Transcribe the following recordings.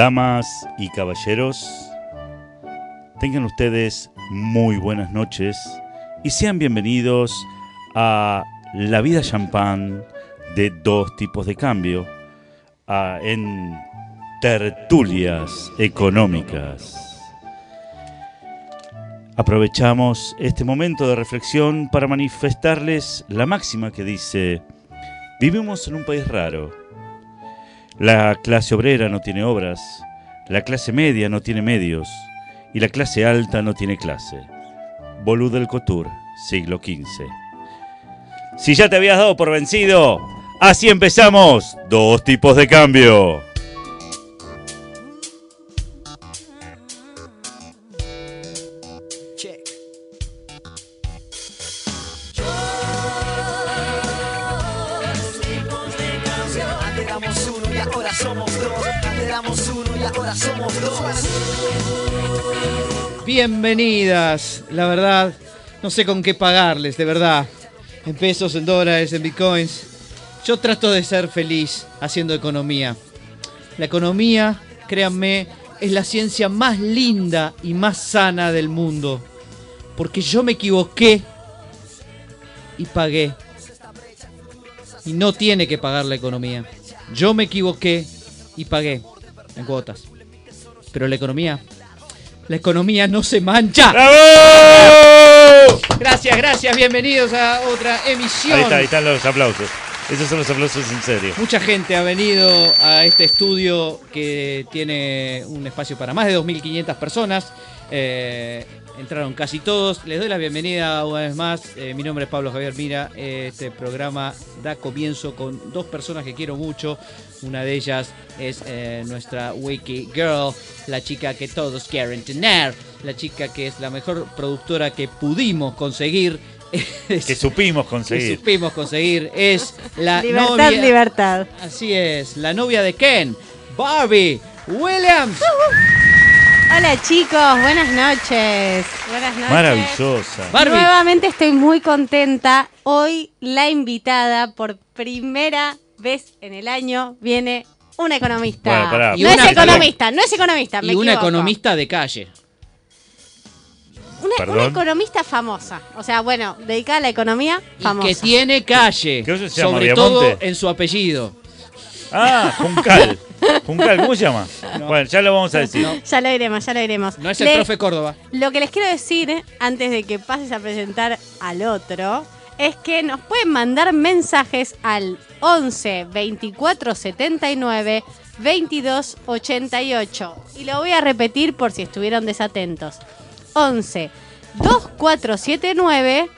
Damas y caballeros, tengan ustedes muy buenas noches y sean bienvenidos a La Vida Champán de dos tipos de cambio en tertulias económicas. Aprovechamos este momento de reflexión para manifestarles la máxima que dice, vivimos en un país raro. La clase obrera no tiene obras, la clase media no tiene medios y la clase alta no tiene clase. Bolú del Couture, siglo XV. Si ya te habías dado por vencido, así empezamos. Dos tipos de cambio. Bienvenidas, la verdad, no sé con qué pagarles, de verdad. En pesos, en dólares, en bitcoins. Yo trato de ser feliz haciendo economía. La economía, créanme, es la ciencia más linda y más sana del mundo. Porque yo me equivoqué y pagué. Y no tiene que pagar la economía. Yo me equivoqué y pagué en cuotas. Pero la economía, la economía no se mancha. ¡Bravo! Gracias, gracias, bienvenidos a otra emisión. Ahí está, ahí están los aplausos. Esos son los aplausos en serio. Mucha gente ha venido a este estudio que tiene un espacio para más de 2.500 personas. Eh, entraron casi todos. Les doy la bienvenida una vez más. Eh, mi nombre es Pablo Javier Mira. Este programa da comienzo con dos personas que quiero mucho. Una de ellas es eh, nuestra Wiki Girl, la chica que todos quieren tener, la chica que es la mejor productora que pudimos conseguir. Es- Que supimos que conseguir. supimos conseguir es la Libertad, novia libertad. Así es, la novia de Ken, Barbie Williams. Hola chicos, buenas noches. Buenas noches. Maravillosa. Barbie. Nuevamente estoy muy contenta. Hoy la invitada por primera vez en el año viene una economista. Bueno, pará, Y no una- es economista, no es economista. me Y una equivoco. economista de calle. Una, Perdón. economista famosa. O sea, bueno, dedicada a la economía, Y famosa. que tiene calle. ¿Qué se llama, Sobre todo en su apellido. Ah, Juncal. Juncal, ¿cómo se llama? Bueno, ya lo vamos a decir. Ya lo diremos, ya lo diremos. No es el Le- profe Córdoba. Lo que les quiero decir, antes de que pases a presentar al otro, es que nos pueden mandar mensajes al 11 24 79 22 88. Y lo voy a repetir por si estuvieron desatentos. 11 2479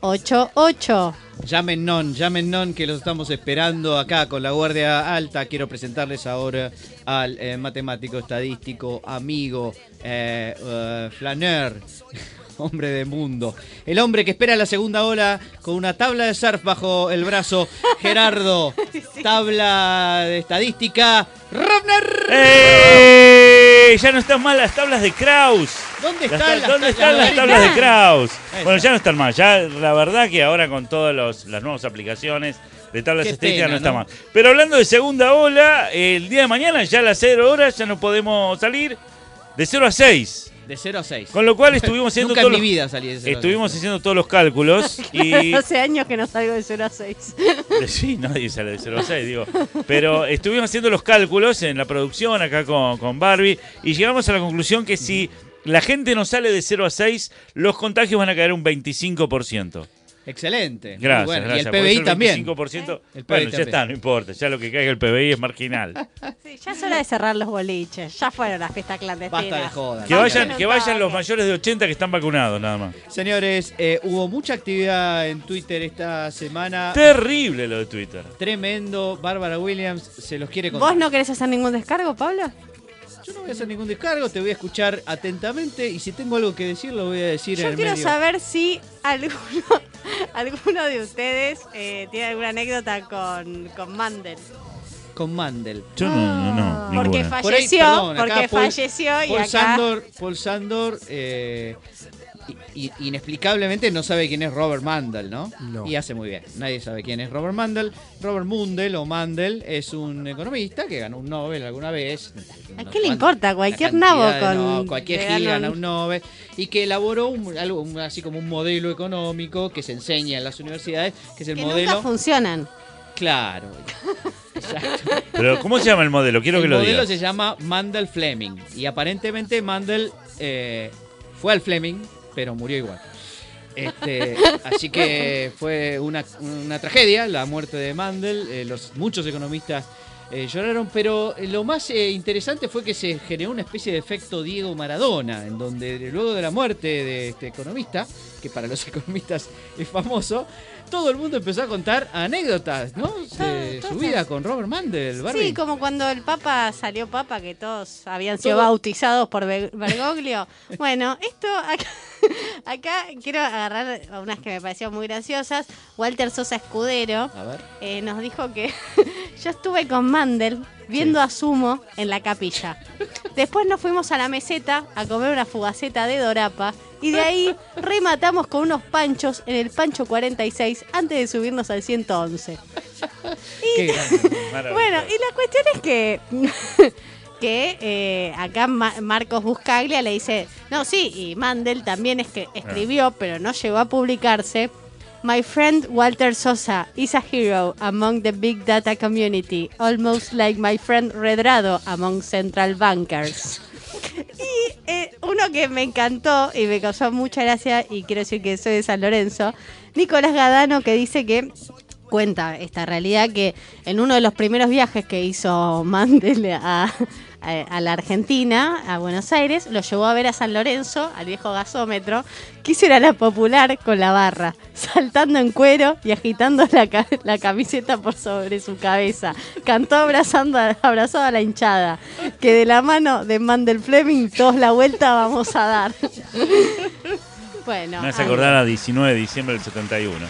2288. Llamen non, llamen non, que los estamos esperando acá con la Guardia Alta. Quiero presentarles ahora al eh, matemático, estadístico, amigo, eh, eh, flaner, hombre de mundo. El hombre que espera la segunda ola con una tabla de surf bajo el brazo, Gerardo. Tabla de estadística, Robner. ¡Eh! Ya no están mal las tablas de Kraus. ¿Dónde Las están tab- ¿Dónde están las tablas? de Kraus? Bueno, ya no están mal. Ya la verdad que ahora con todas las nuevas aplicaciones de tablas pena, no está ¿no? mal. Pero hablando de segunda ola, el día de mañana ya a las 0 horas ya no podemos salir de 0 a 6. De 0 a 6. Con lo cual estuvimos haciendo Nunca todos en mi los- vida salí de 0 a Estuvimos 6. haciendo todos los cálculos y Hace años que no salgo de 0 a 6. Sí, nadie sale de 0 a 6, digo. Pero estuvimos haciendo los cálculos en la producción acá con, con Barbie y llegamos a la conclusión que si la gente no sale de 0 a 6, los contagios van a caer un 25%. Excelente. Gracias, bueno. gracias. Y el Por PBI también. 25%, El PBI bueno, ya está, no importa. Ya lo que caiga el PBI es marginal. Sí, ya es hora de cerrar los boliches. Ya fueron las fiestas clándestinas. Basta de joda. Que vayan, que vayan los mayores de 80 que están vacunados, nada más. Señores, eh, hubo mucha actividad en Twitter esta semana. Terrible lo de Twitter. Tremendo. Bárbara Williams se los quiere contar. ¿Vos no querés hacer ningún descargo, Pablo? Yo no voy a hacer ningún descargo, te voy a escuchar atentamente y si tengo algo que decir lo voy a decir en Yo el quiero medio. saber si alguno, alguno de ustedes eh, tiene alguna anécdota con, con Mandel. Con Mandel. Yo no, no, no. Porque ninguna. Por ahí, falleció, perdón, porque Paul- falleció y Paul acá... Sandor, Paul Sandor eh, i- inexplicablemente no sabe quién es Robert Mandel, ¿no? No. Y hace muy bien. Nadie sabe quién es Robert Mandel. Robert Mundell o Mandel es un economista que ganó un Nobel alguna vez. ¿A qué le importa? Cualquier nabo de- con. no, cualquier gil ganan- gana un Nobel y que elaboró un, algo un- así como un modelo económico que se enseña en las universidades, que es el que modelo. nunca funcionan. Claro. Exacto. Pero, ¿cómo se llama el modelo? Quiero que el lo modelo digas. se llama Mandel Fleming y aparentemente Mandel eh, fue al Fleming, pero murió igual. Este, así que fue una, una tragedia la muerte de Mandel. eh, los, muchos economistas eh, lloraron, pero eh, lo más interesante fue que se generó una especie de efecto Diego Maradona, en donde luego de la muerte de este economista, que para los economistas es famoso, todo el mundo empezó a contar anécdotas, ¿no? De su vida con Robert Mandel. Barbie. Sí, como cuando el Papa salió Papa, que todos habían sido Todo- bautizados por Be- Bergoglio. bueno, esto acá, acá quiero agarrar unas que me parecieron muy graciosas. Walter Sosa Escudero A ver. eh, nos dijo que yo estuve con Mandel viendo a Sumo en la capilla. Después nos fuimos a la meseta a comer una fugaceta de Dorapa y de ahí rematamos con unos panchos en el pancho 46 antes de subirnos al 111. Qué grande. Bueno, y la cuestión es que que eh, acá Ma- Marcos Buscaglia le dice, no, sí, y Mandel también es que escribió, pero no llegó a publicarse. My friend Walter Sosa is a hero among the big data community, almost like my friend Redrado among central bankers. Y eh, uno que me encantó y me causó mucha gracia, y quiero decir que soy de San Lorenzo, Nicolás Gadano, que dice que cuenta esta realidad que en uno de los primeros viajes que hizo Mandel a, a- a la Argentina, a Buenos Aires, lo llevó a ver a San Lorenzo, al viejo gasómetro, quiso ir a la popular con la barra, saltando en cuero y agitando la, ca- la camiseta por sobre su cabeza. Cantó abrazando a- abrazado a la hinchada, que de la mano de Mandel Fleming todos la vuelta vamos a dar. bueno. Me hace acordar a 19 de diciembre del 71.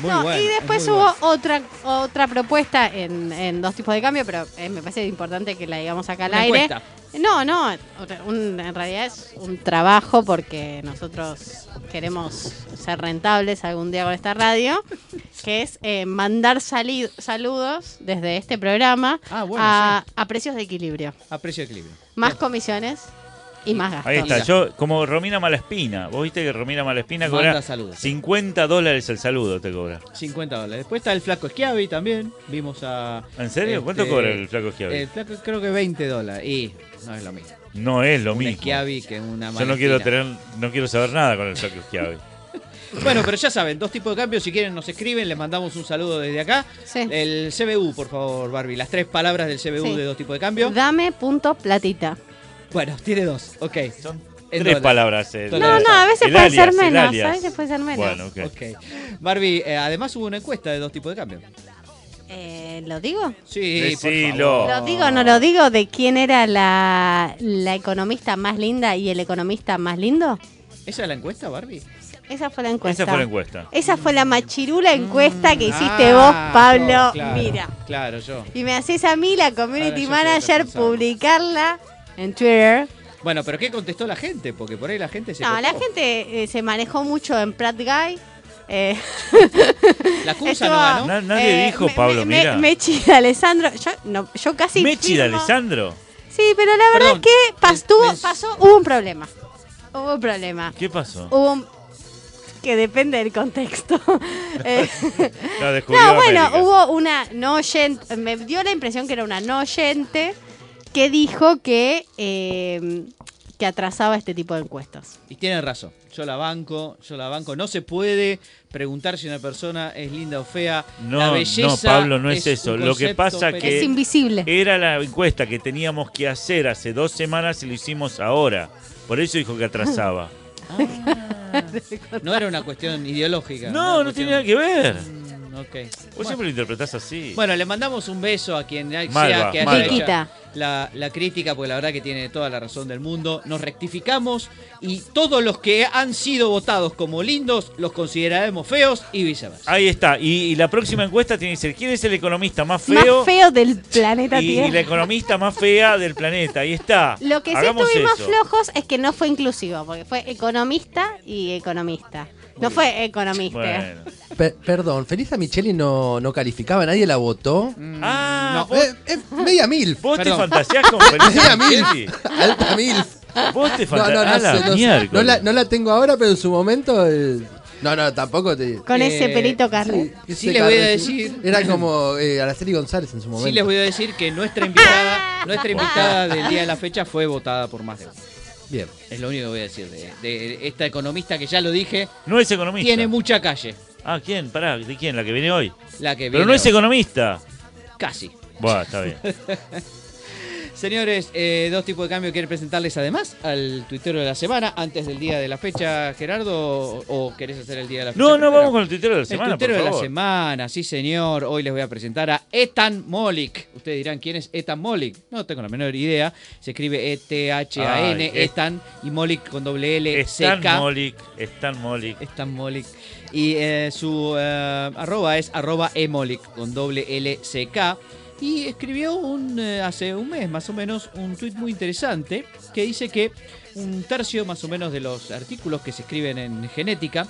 Muy No, bueno, y es después hubo bueno. otra otra propuesta en, en dos tipos de cambio, pero eh, me parece importante que la digamos acá al Una aire. encuesta. No, no, un- en realidad es un trabajo porque nosotros queremos ser rentables algún día con esta radio, que es eh, mandar saludos desde este programa Ah, bueno, a, a precios de equilibrio. A precio de equilibrio. Más comisiones y más gastos. Ahí está, yo como Romina Malaspina. Vos viste que Romina Malaspina Manda cobra saludos. 50 dólares el saludo, te cobra. 50 dólares. Después está el flaco Schiavi también. Vimos a. ¿En serio? ¿Cuánto este, cobra el flaco Schiavi? El flaco creo que 20 dólares. Y no es lo mismo. No es lo un mismo. Schiavi que una Yo no quiero tener, no quiero saber nada con el flaco Schiavi. Bueno, pero ya saben, dos tipos de cambios. Si quieren, nos escriben. Les mandamos un saludo desde acá. Sí. El CBU, por favor, Barbie. Las tres palabras del CBU Sí. de dos tipos de cambio. Dame punto platita. Bueno, tiene dos. Ok. Son En tres dólares. palabras. el- No, No, a veces puede alias, ser menos. A veces puede ser menos. Bueno, ok. Ok. Barbie, eh, además hubo una encuesta de dos tipos de cambio. Eh, ¿Lo digo? Sí, por Decilo. favor. ¿Lo digo o no lo digo de quién era la, la economista más linda y el economista más lindo? ¿Esa es la encuesta, Barbie? Esa fue la encuesta. Esa fue la encuesta. Esa fue la machirula encuesta que hiciste Ah, vos, Pablo. claro, Mira. Claro, yo. Y me haces a mí, la community Ahora manager, publicarla en Twitter. Bueno, pero ¿qué contestó la gente? Porque por ahí la gente se. No, la gente eh, se manejó mucho en Pratt Guy. Eh, La Cusa estuvo, no ganó. Na- nadie dijo, me- Pablo, me- mira. me- Mechi de Alessandro. Yo, no, yo casi. Mechi de Alessandro. Sí, pero la verdad Perdón, es que pas- men- tuvo- men- pasó, hubo un problema. Hubo un problema. ¿Qué pasó? Hubo un- que depende del contexto. Eh, No, bueno, América. hubo una no oyente, me dio la impresión que era una no oyente que dijo que, eh, que atrasaba este tipo de encuestas. Y tiene razón. Yo la banco, yo la banco. No se puede preguntar si una persona es linda o fea. No, la belleza no, Pablo, no es eso. Lo que pasa que- es invisible. Era la encuesta que teníamos que hacer hace dos semanas y lo hicimos ahora. Por eso dijo que atrasaba. Ah, no era una cuestión ideológica. No, no tiene cuestión- nada que ver. Ok. Vos Bueno. siempre lo interpretás así. Bueno, le mandamos un beso a quien sea Malva, que haya hecho, la, la crítica, porque la verdad que tiene toda la razón del mundo. Nos rectificamos y todos los que han sido votados como lindos los consideraremos feos y viceversa. Ahí está. Y, y la próxima encuesta tiene que ser quién es el economista más feo, Más feo del planeta y, y Tierra. la economista más fea del planeta. Ahí está. Lo que sí Hagamos estuvimos eso. flojos es que no fue inclusivo, porque fue economista y economista. No fue economista. Bueno. Pe- perdón, Felisa Micheli no, no calificaba, nadie la votó. Mm, Ah, no. vos, Eh, eh, media mil. vos te Perdón. fantaseás con Felisa Media mil. Micheli. Alta mil. Vos te No, no, no, sé, no sé. miércoles. No la, no la tengo ahora, pero en su momento. eh, no, no, tampoco te. Con ese Eh, pelito carre. Sí, Sí le voy a decir- Era como eh, Araceli González en su momento. Sí les voy a decir que nuestra invitada, nuestra invitada del día de la fecha fue votada por más de uno. Bien. Es lo único que voy a decir de, de esta economista que ya lo dije, No es economista. tiene mucha calle. Ah, ¿quién? Pará, ¿de quién? ¿La que viene hoy? La que Pero viene no es economista. Casi. Bueno, está bien. Señores, eh, dos tipos de cambio quiero presentarles además al tuitero de la semana, antes del día de la fecha, Gerardo, o, o querés hacer el día de la fecha? No, no, vamos con el tuitero de la semana, el tuitero por de la semana, sí señor. Hoy les voy a presentar a Ethan Molik. Ustedes dirán, ¿quién es Ethan Molik? No tengo la menor idea. Se escribe E-T-H-A-N, Ethan, y Molik con doble L, Stan C-K. Molik, Stan Molik. Stan Molik. Y eh, su eh, arroba es arroba emolik con doble L C K. Y escribió un, eh, hace un mes más o menos un tuit muy interesante que dice que un tercio más o menos de los artículos que se escriben en genética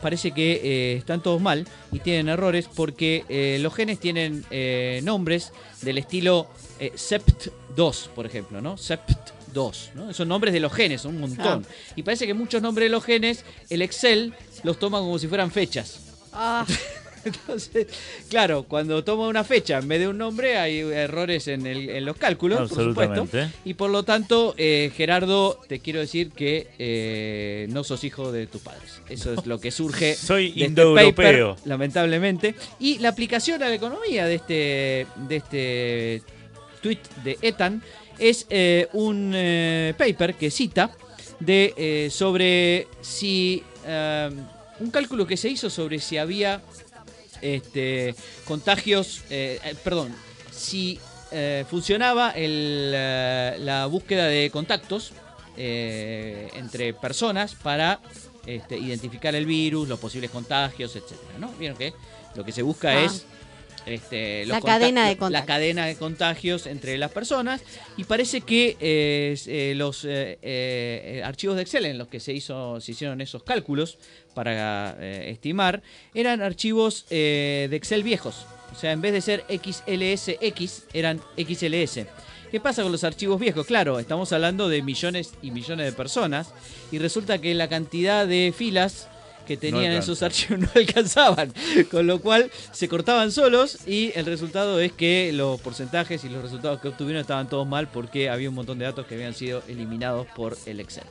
parece que eh, están todos mal y tienen errores porque eh, los genes tienen eh, nombres del estilo eh, SEPT2, por ejemplo, ¿no? SEPT2, ¿no? Son nombres de los genes, son un montón. Y parece que muchos nombres de los genes, el Excel los toma como si fueran fechas. Ah, Entonces, claro, cuando toma una fecha en vez de un nombre hay errores en, el- en los cálculos, por supuesto. Y por lo tanto, eh, Gerardo, te quiero decir que eh, no sos hijo de tus padres. Eso es lo que surge Soy de este indoeuropeo. lamentablemente. Y la aplicación a la economía de este, de este tweet de Ethan es eh, un eh, paper que cita de eh, sobre si eh, un cálculo que se hizo sobre si había este, contagios, eh, eh, perdón, si eh, funcionaba el, la búsqueda de contactos eh, entre personas para este, identificar el virus, los posibles contagios, etcétera, ¿no? Vieron que lo que se busca Ah. es este, La cadena de la contagios. cadena de contagios entre las personas y parece que eh, eh, los eh, archivos de Excel en los que se hizo se hicieron esos cálculos para eh, estimar eran archivos eh, de Excel viejos o sea en vez de ser XLSX eran XLS ¿Qué pasa con los archivos viejos? Claro, estamos hablando de millones y millones de personas y resulta que la cantidad de filas que tenían alcanza. esos archivos no alcanzaban, con lo cual se cortaban solos y el resultado es que los porcentajes y los resultados que obtuvieron estaban todos mal porque había un montón de datos que habían sido eliminados por el Excel.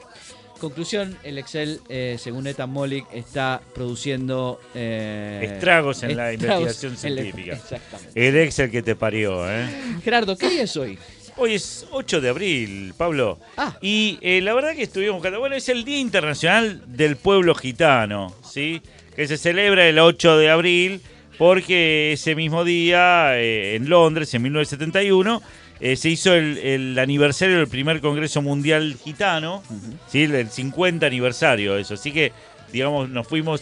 Conclusión, el Excel, eh, según Ethan Molik, está produciendo... eh, Estragos en la investigación en científica. Exactamente. El Excel que te parió, ¿eh? Gerardo, ¿qué día es hoy? Hoy es 8 de abril, Pablo. Ah. Y eh, la verdad que estuvimos buscando. Bueno, es el Día Internacional del Pueblo Gitano, ¿sí? Que se celebra el 8 de abril porque ese mismo día, eh, en Londres, en 1971, eh, se hizo el, el aniversario del primer Congreso Mundial Gitano, ¿sí? El 50 aniversario, eso. Así que, digamos, nos fuimos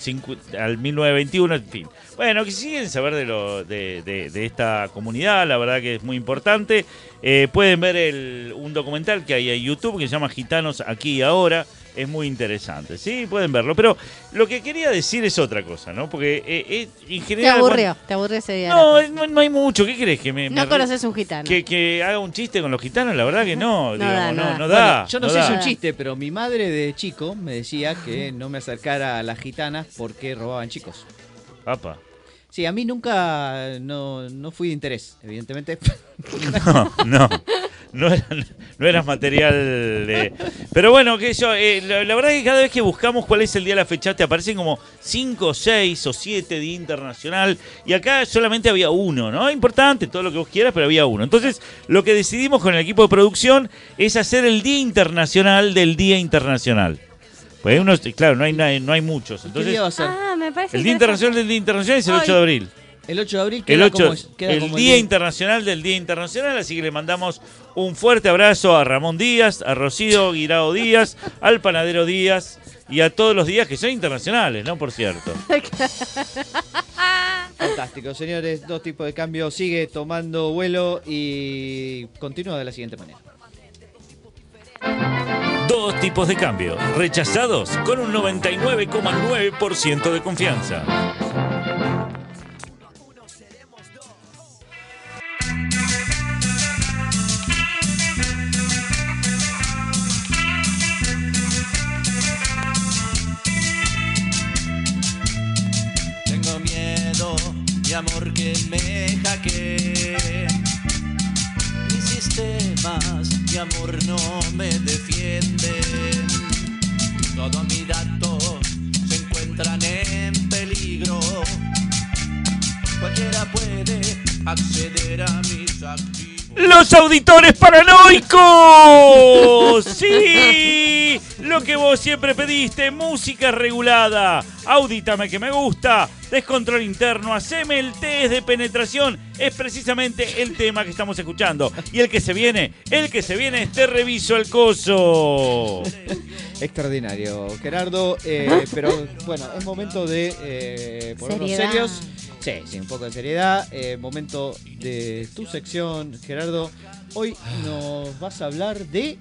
al 1921, en fin. Bueno, que si quieren saber de, lo, de esta comunidad, la verdad que es muy importante. Eh, pueden ver el- un documental que hay en YouTube que se llama Gitanos aquí y ahora. Es muy interesante, ¿sí? Pueden verlo. Pero lo que quería decir es otra cosa, ¿no? Porque eh, eh, en te general... aburrió, te aburrió ese día. no, no, no hay mucho. ¿Qué crees? Que me, fecha. me no conoces un gitano. que, que haga un chiste con los gitanos, la verdad que no, No digamos, da, no, no da. no da. Bueno, yo no, no sé da. si es un chiste, pero mi madre de chico me decía que no me acercara a las gitanas porque robaban chicos. Papa. Sí, a mí nunca no, no fui de interés, evidentemente. No, no. No, era- no eras material de... Pero bueno, que yo, eh, la, verdad que cada vez que buscamos cuál es el día de la fecha, te aparecen como 5, 6 o 7 día internacional. Y acá solamente había uno, ¿no? Importante, todo lo que vos quieras, pero había uno. Entonces, lo que decidimos con el equipo de producción es hacer el Día Internacional del Día Internacional. Pues hay unos, claro, no hay, no hay muchos. ¿Qué Entonces, día va a ser? Ah, me parece el Día. Internacional del Día Internacional es el Ay. 8 de abril. El 8 de abril El, queda 8, como, es- queda el como Día Internacional del Día Internacional, así que le mandamos un fuerte abrazo a Ramón Díaz, a Rocío Guirao Díaz, al panadero Díaz y a todos los días que son internacionales, ¿no? Por cierto. Fantástico, señores. Dos tipos de cambio. Sigue tomando vuelo y continúa de la siguiente manera. Dos tipos de cambio, rechazados con un 99,9% de confianza. Auditores paranoicos! ¡Sí! Lo que vos siempre pediste, música regulada. Audítame que me gusta. Descontrol interno, haceme el test de penetración. Es precisamente el tema que estamos escuchando. Y el que se viene, el que se viene es Te reviso el coso. Extraordinario, Gerardo. eh, pero bueno, es momento de eh, ponernos Seriedad. serios. Sí, sí, un poco de seriedad. eh, momento de tu sección, Gerardo. Hoy nos vas a hablar de,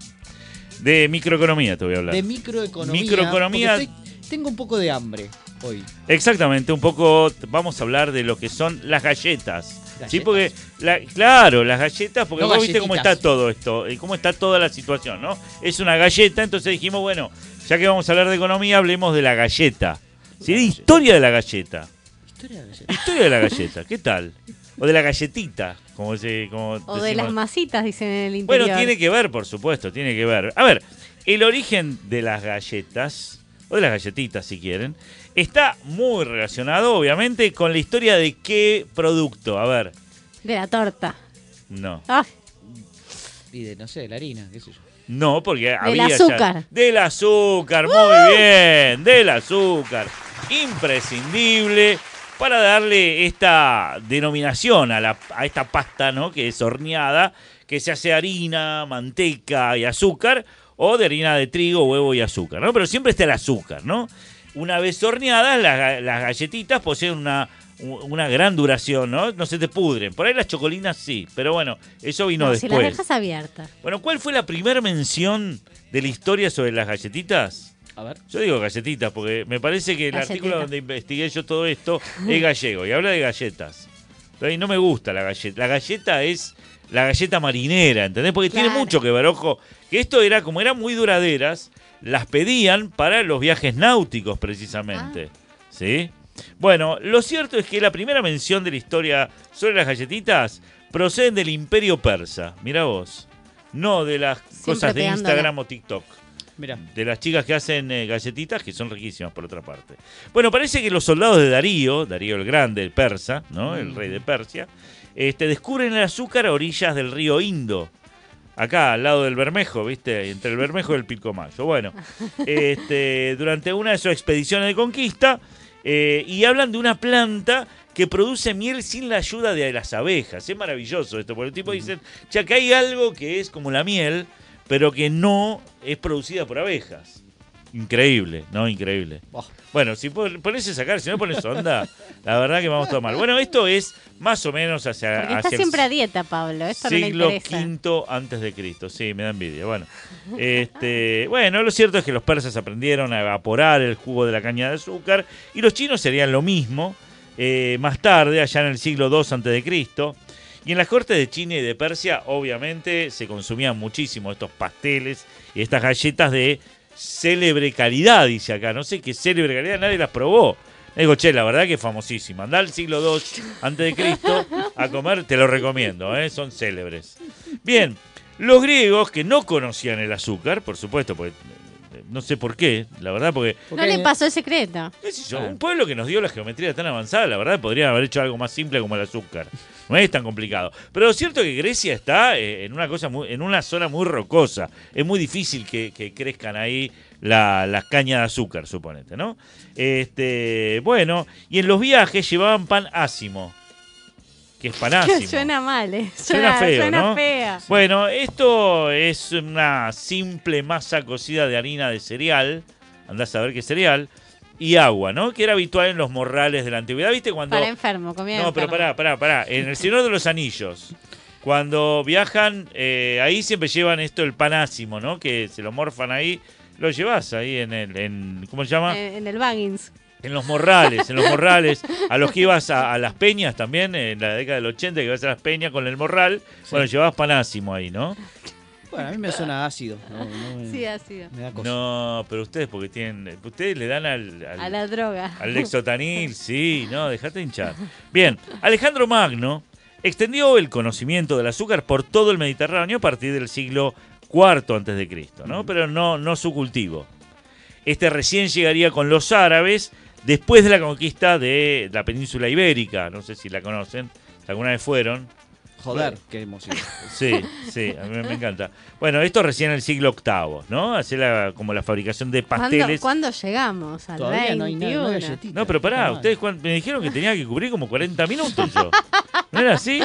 De microeconomía te voy a hablar. de microeconomía. Microeconomía. porque estoy- tengo un poco de hambre hoy. Exactamente, un poco vamos a hablar de lo que son las galletas. Sí, ¿Galletas? porque, la- claro, las galletas, porque No vos viste cómo está todo esto, y cómo está toda la situación, ¿no? Es una galleta, entonces dijimos, bueno, ya que vamos a hablar de economía, hablemos de la galleta. ¿Sí? De historia de la galleta. Historia de galleta. Historia de la galleta, ¿qué tal? O de la galletita, como se. Como O de las masitas, dicen en el interior. Bueno, tiene que ver, por supuesto, tiene que ver. A ver, el origen de las galletas, o de las galletitas si quieren, está muy relacionado, obviamente, con la historia de qué producto. A ver, De la torta. no. Ay, Y de, no sé, la harina, qué sé yo. No, porque había ya- azúcar. Del azúcar, muy bien, del azúcar. Imprescindible para darle esta denominación a, la, a esta pasta, ¿no? Que es horneada, que se hace harina, manteca y azúcar, o de harina de trigo, huevo y azúcar, ¿no? Pero siempre está el azúcar, ¿no? Una vez horneadas, las, ga- las galletitas poseen una, una gran duración, ¿no? No se te pudren. Por ahí las chocolinas sí, pero bueno, eso vino no, si después. las dejas abiertas. Bueno, ¿cuál fue la primera mención de la historia sobre las galletitas? A ver. Yo digo galletitas porque me parece que el Galletita. artículo donde investigué yo todo esto es gallego y habla de galletas. No me gusta la galleta. La galleta es la galleta marinera, ¿entendés? Porque tiene mucho que ver, ojo, que esto era, como eran muy duraderas, las pedían para los viajes náuticos precisamente. ¿Sí? Bueno, lo cierto es que la primera mención de la historia sobre las galletitas proceden del imperio persa. Mira vos. No de las cosas de. Instagram o TikTok Mira. de las chicas que hacen eh, galletitas, que son riquísimas por otra parte. Bueno, parece que los soldados de Darío, Darío el Grande, el persa, ¿no? El rey de Persia, este, descubren el azúcar a orillas del río Indo. Acá, al lado del Bermejo, ¿viste? Entre el Bermejo y el Pilcomayo. Bueno, este, durante una de sus expediciones de conquista, eh, y hablan de una planta que produce miel sin la ayuda de las abejas. Es maravilloso esto, porque el tipo dicen, ya que hay algo que es como la miel, pero que no es producida por abejas. Increíble, ¿no? Increíble. Bueno, si pon- pones a sacar, si no pones onda, la verdad que vamos todo mal. Bueno, esto es más o menos hacia, Porque está hacia siempre a dieta, Pablo. Esto no siglo interesa. V antes de Cristo. Sí, me da envidia. Bueno, este, bueno, lo cierto es que los persas aprendieron a evaporar el jugo de la caña de azúcar y los chinos serían lo mismo eh, más tarde, allá en el siglo II antes de Cristo. Y en las cortes de China y de Persia, obviamente, se consumían muchísimo estos pasteles y estas galletas de célebre calidad, dice acá. No sé qué célebre calidad, nadie las probó. Digo, che, la verdad que es famosísima. Andá al siglo II antes de Cristo a comer, te lo recomiendo, ¿eh? son célebres. Bien, los griegos que no conocían el azúcar, por supuesto, porque no sé por qué, la verdad, porque No le pasó el secreto. qué sé yo, un pueblo que nos dio la geometría tan avanzada, la verdad podrían haber hecho algo más simple como el azúcar. No es tan complicado. Pero lo cierto es que Grecia está eh, en una cosa muy- en una zona muy rocosa. Es muy difícil que, que crezcan ahí la- las cañas de azúcar, suponete, ¿no? Este, bueno, y en los viajes llevaban pan ácimo. Que es panásimo. Suena mal, ¿eh? Suena feo, suena ¿no? fea. Bueno, esto es una simple masa cocida de harina de cereal, andás a ver qué cereal, y agua, ¿no? Que era habitual en los morrales de la antigüedad, ¿viste? Cuando... Para enfermo, comida de No, pero pará, pará, pará. En el Señor de los Anillos, cuando viajan, eh, ahí siempre llevan esto, el panásimo, ¿no? Que se lo morfan ahí. Lo llevas ahí en el, en, ¿cómo se llama? En, en el Baggins. En los morrales, en los morrales. A los que ibas a, a las peñas también, en la década del 80, que ibas a las peñas con el morral. Bueno, llevabas panásimo ahí, ¿no? Bueno, a mí me suena ácido. No, no me, Sí, ha sido. me da cosa. No, pero ustedes porque tienen... Ustedes le dan al... al- A la droga. Al Lexotanil, sí, no, dejate hinchar. Bien, Alejandro Magno extendió el conocimiento del azúcar por todo el Mediterráneo a partir del siglo IV antes de Cristo, ¿no? Pero no, no su cultivo. Este recién llegaría con los árabes después de la conquista de la península ibérica. No sé si la conocen, si alguna vez fueron. Joder, qué emoción. Sí, sí, a mí me encanta. Bueno, esto recién en el siglo VIII, ¿no? Hacer la- como la fabricación de ¿Cuándo, pasteles. cuándo llegamos? Al Todavía no hay nada, no hay 21. No, pero pará, ustedes cuan- me dijeron que tenía que cubrir como 40 minutos yo. ¿No era así?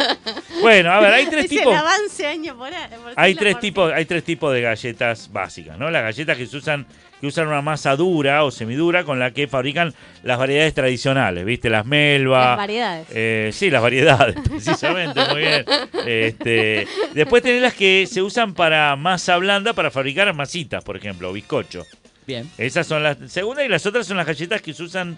Bueno, a ver, hay tres Es tipos. el avance año por año. por Hay tres tipos, hay tres tipos de galletas básicas, ¿no? Las galletas que se usan, que usan una masa dura o semidura con la que fabrican las variedades tradicionales, ¿viste? Las melva. Las variedades. eh, sí, las variedades, precisamente, muy bien. Este, después tenés las que se usan para masa blanda para fabricar masitas, por ejemplo, o bizcocho. Bien. Esas son las segundas y las otras son las galletas que se usan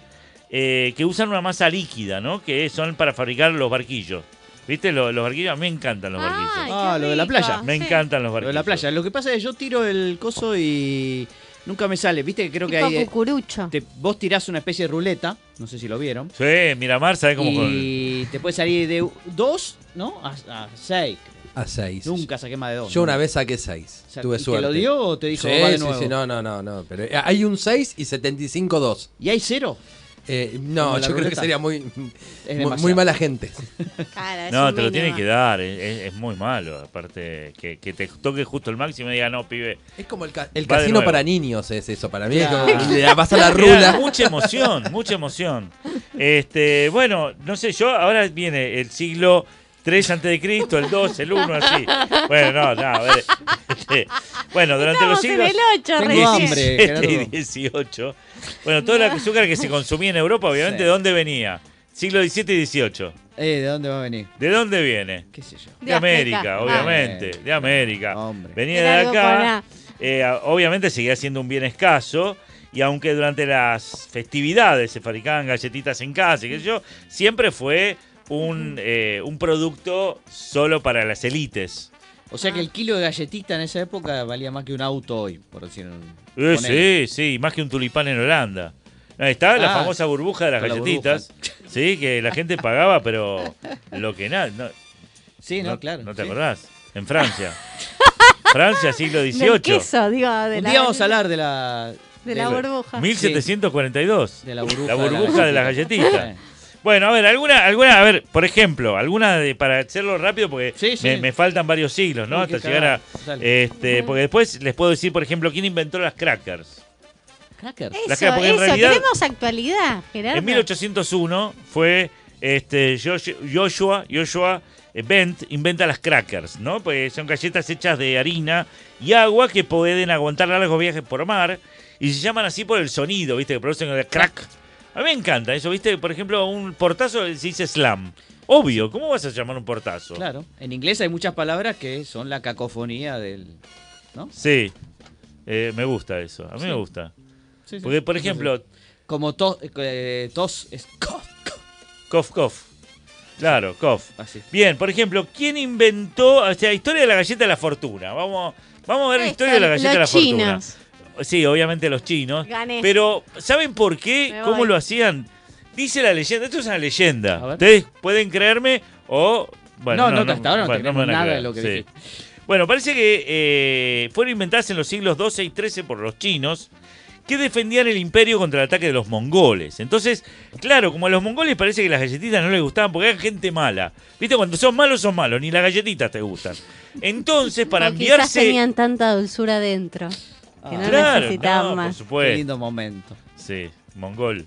eh, que usan una masa líquida, ¿no? Que son para fabricar los barquillos. ¿Viste? Lo- Los, barquillos, a mí me encantan los barquillos. Ah, lo de la playa. Me sí. encantan los Lo barquillos. de la playa. Lo que pasa es que yo tiro el coso y nunca me sale. Viste que creo que hay. eh, cucurucho. te- vos tirás una especie de ruleta. No sé si lo vieron. Sí, Miramar, ¿sabes cómo con- Y te puede salir de dos, ¿no? A, a seis. A 6. Nunca saqué más de dos. Yo ¿no? una vez saqué 6. O sea, Tuve ¿y suerte. ¿Te lo dio o te dijo Sí, va de sí, nuevo? sí, no, no, no, no. Pero hay un 6 y 75-2. ¿Y hay cero? Eh, no, yo creo que sería muy, Es muy, mala gente. No, te lo tienen que dar, es, muy malo. Aparte, que, que te toque justo el máximo y diga, no, pibe. Es como el, ca- el casino para niños, es eso. Para mí Claro. es como le vas a la Mira, rula. mucha emoción, mucha emoción. Este, bueno, no sé, yo ahora viene el siglo 3 antes de Cristo, el 2, el 1, así. Bueno, no, no, a ver. Este, bueno, durante los Estamos siglos el 8 Tengo recién. hambre. 17 y Gerardo. 18. Bueno, todo el azúcar que se consumía en Europa, obviamente, Sí. ¿de dónde venía? Siglo XVII y XVIII. Eh, ¿de dónde va a venir? ¿De dónde viene? ¿Qué sé yo? De, De América. Ah. obviamente, Ah. de América. Hombre. Venía de acá. Eh, obviamente seguía siendo un bien escaso. Y aunque durante las festividades se fabricaban galletitas en casa, y qué sé yo, siempre fue un, eh, un producto solo para las élites. O sea que el kilo de galletita en esa época valía más que un auto hoy, por decir. Eh, sí, sí, más que un tulipán en Holanda. Ahí está la Ah, famosa burbuja de las la galletitas. Sí, que la gente pagaba, pero lo que nada. No, Sí, no, no- claro. ¿No te sí. acordás? En Francia. Francia, siglo Del XVIII. queso, digo, de Un la, día vamos a hablar de la. de la burbuja. 1742. De la burbuja. La burbuja de las galletitas. Bueno, a ver, alguna, alguna, a ver, por ejemplo, alguna de, para hacerlo rápido, porque Sí, sí. Me, me faltan varios siglos, ¿no? Uy, Hasta llegar a. Dale. Este, porque después les puedo decir, por ejemplo, quién inventó las crackers. Crackers. Eso, que- porque en eso, realidad- queremos actualidad, Gerardo. En 1801 fue este, Josh- Joshua, Joshua Bent inventa las crackers, ¿no? Pues son galletas hechas de harina y agua que pueden aguantar largos viajes por mar y se llaman así por el sonido, ¿viste? Que producen el crack. A mí me encanta eso, ¿viste? Por ejemplo, un portazo se dice slam. Obvio, ¿cómo vas a llamar un portazo? Claro. En inglés hay muchas palabras que son la cacofonía del. ¿No? Sí, Eh, me gusta eso, a mí Sí. me gusta. Sí, sí. Porque, por ejemplo, Como tos, eh, tos es. cough, cough, cough, cough. Claro, cough. Así. Bien, por ejemplo, ¿quién inventó, o sea, historia de la galleta de la fortuna? Vamos, vamos a ver la historia de la galleta de la los fortuna. Sí, obviamente los chinos. Gané. Pero, ¿saben por qué? ¿Cómo lo hacían? Dice la leyenda, esto es una leyenda. Ustedes pueden creerme o... Bueno, no, no, hasta ahora no bueno, tenemos nada creer, de lo que sí. dijiste. Bueno, parece que eh, fueron inventadas en los siglos XII y XIII por los chinos que defendían el imperio contra el ataque de los mongoles. Entonces, claro, como a los mongoles parece que las galletitas no les gustaban porque eran gente mala. ¿Viste? Cuando sos malos, sos malos, ni las galletitas te gustan. Entonces, para quizás enviarse... tenían tanta dulzura dentro. Que no Claro, necesitaban no, por más. Qué supuesto. lindo momento. Sí, mongol.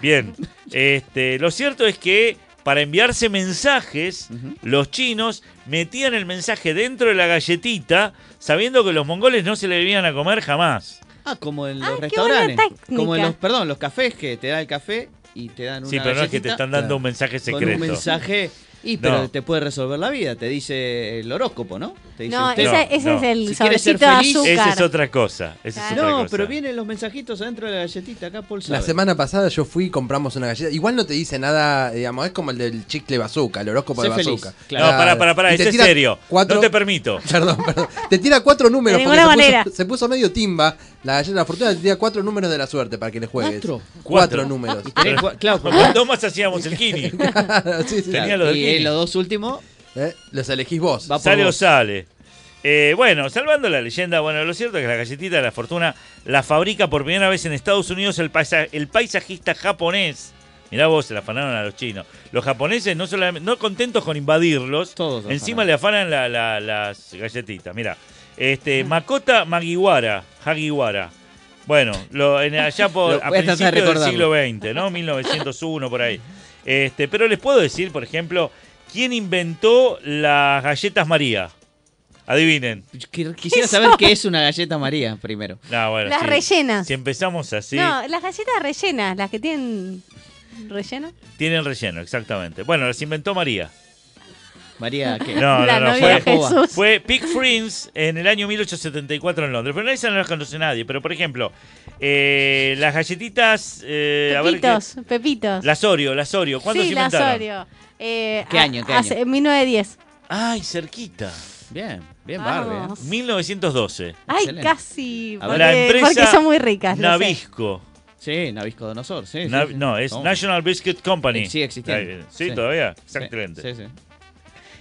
Bien, este, lo cierto es que para enviarse mensajes, los chinos metían el mensaje dentro de la galletita, sabiendo que los mongoles no se le iban a comer jamás. Ah, como en Ah, los qué buena restaurantes. Como en los, perdón, los cafés que te dan el café y te dan una Sí, pero no es que te están dando claro. un mensaje con secreto. un mensaje y pero No. te puede resolver la vida, te dice el horóscopo, ¿no? Te dice No, usted- ese, ese no. es el Si quieres ser sobrecito de feliz, azúcar. Esa es otra cosa. Esa es Claro. otra No, cosa. pero vienen los mensajitos adentro de la galletita, acá Paul sabe. La semana pasada yo fui y compramos una galleta. Igual no te dice nada, digamos, es como el del chicle bazooka, el horóscopo Sé de feliz, bazooka. claro. No, pará, pará, pará, es serio. cuatro- No te permito. Perdón, perdón. Te tira cuatro números De porque se manera. puso, se puso medio timba. La galleta de la fortuna te tira cuatro números de la suerte para que le juegues. ¿Cuatro? Cuatro números. Tenés claro, Con como- cuánto más hacíamos el kini. Claro, sí, sí. Tenía y Kini. eh, los dos últimos ¿Eh? Los elegís vos. Sale o sale. Eh, bueno, salvando la leyenda, bueno, lo cierto es que la galletita de la fortuna la fabrica por primera vez en Estados Unidos el, paisa- el paisajista japonés. Mirá vos, se la afanaron a los chinos. Los japoneses, no solamente, no contentos con invadirlos, Todos encima afanan. le afanan la- la- las galletitas. Mira, este, Makota Magiwara, Hagiwara. Bueno, lo, en, allá por, Lo a principios del siglo. XX, ¿no? 1901, por ahí. Este, pero les puedo decir, por ejemplo, quién inventó las galletas María. Adivinen. Qu- Quisiera saber qué es una galleta María primero. No, bueno, Las sí. rellenas. Si empezamos así, No, las galletas rellenas, las que tienen relleno. tienen relleno, exactamente. Bueno, las inventó María. María, ¿qué? No, la no, no, novia de fue, Jesús. fue Pig Friends en el año 1874 en Londres. Pero esa no las conoce nadie. Pero, por ejemplo, eh, las galletitas... eh, a ver qué- Pepitos, pepitos. las Oreo, las Oreo. ¿Cuántos sí, las inventaron? Oreo. Eh, ¿Qué a- año, qué hace- año? En 1910. Ay, cerquita. Bien, bien, Vamos. Barbie. ¿eh? 1912. Ay, Excelente. casi. Porque. La empresa porque son muy ricas. Navisco. Sí, Navisco Donosor, sí. sí, Na- sí. no, es No. National Biscuit Company. Existiendo. Eh, ¿Sí, Sí. todavía? Sí, Excelente. Sí, sí.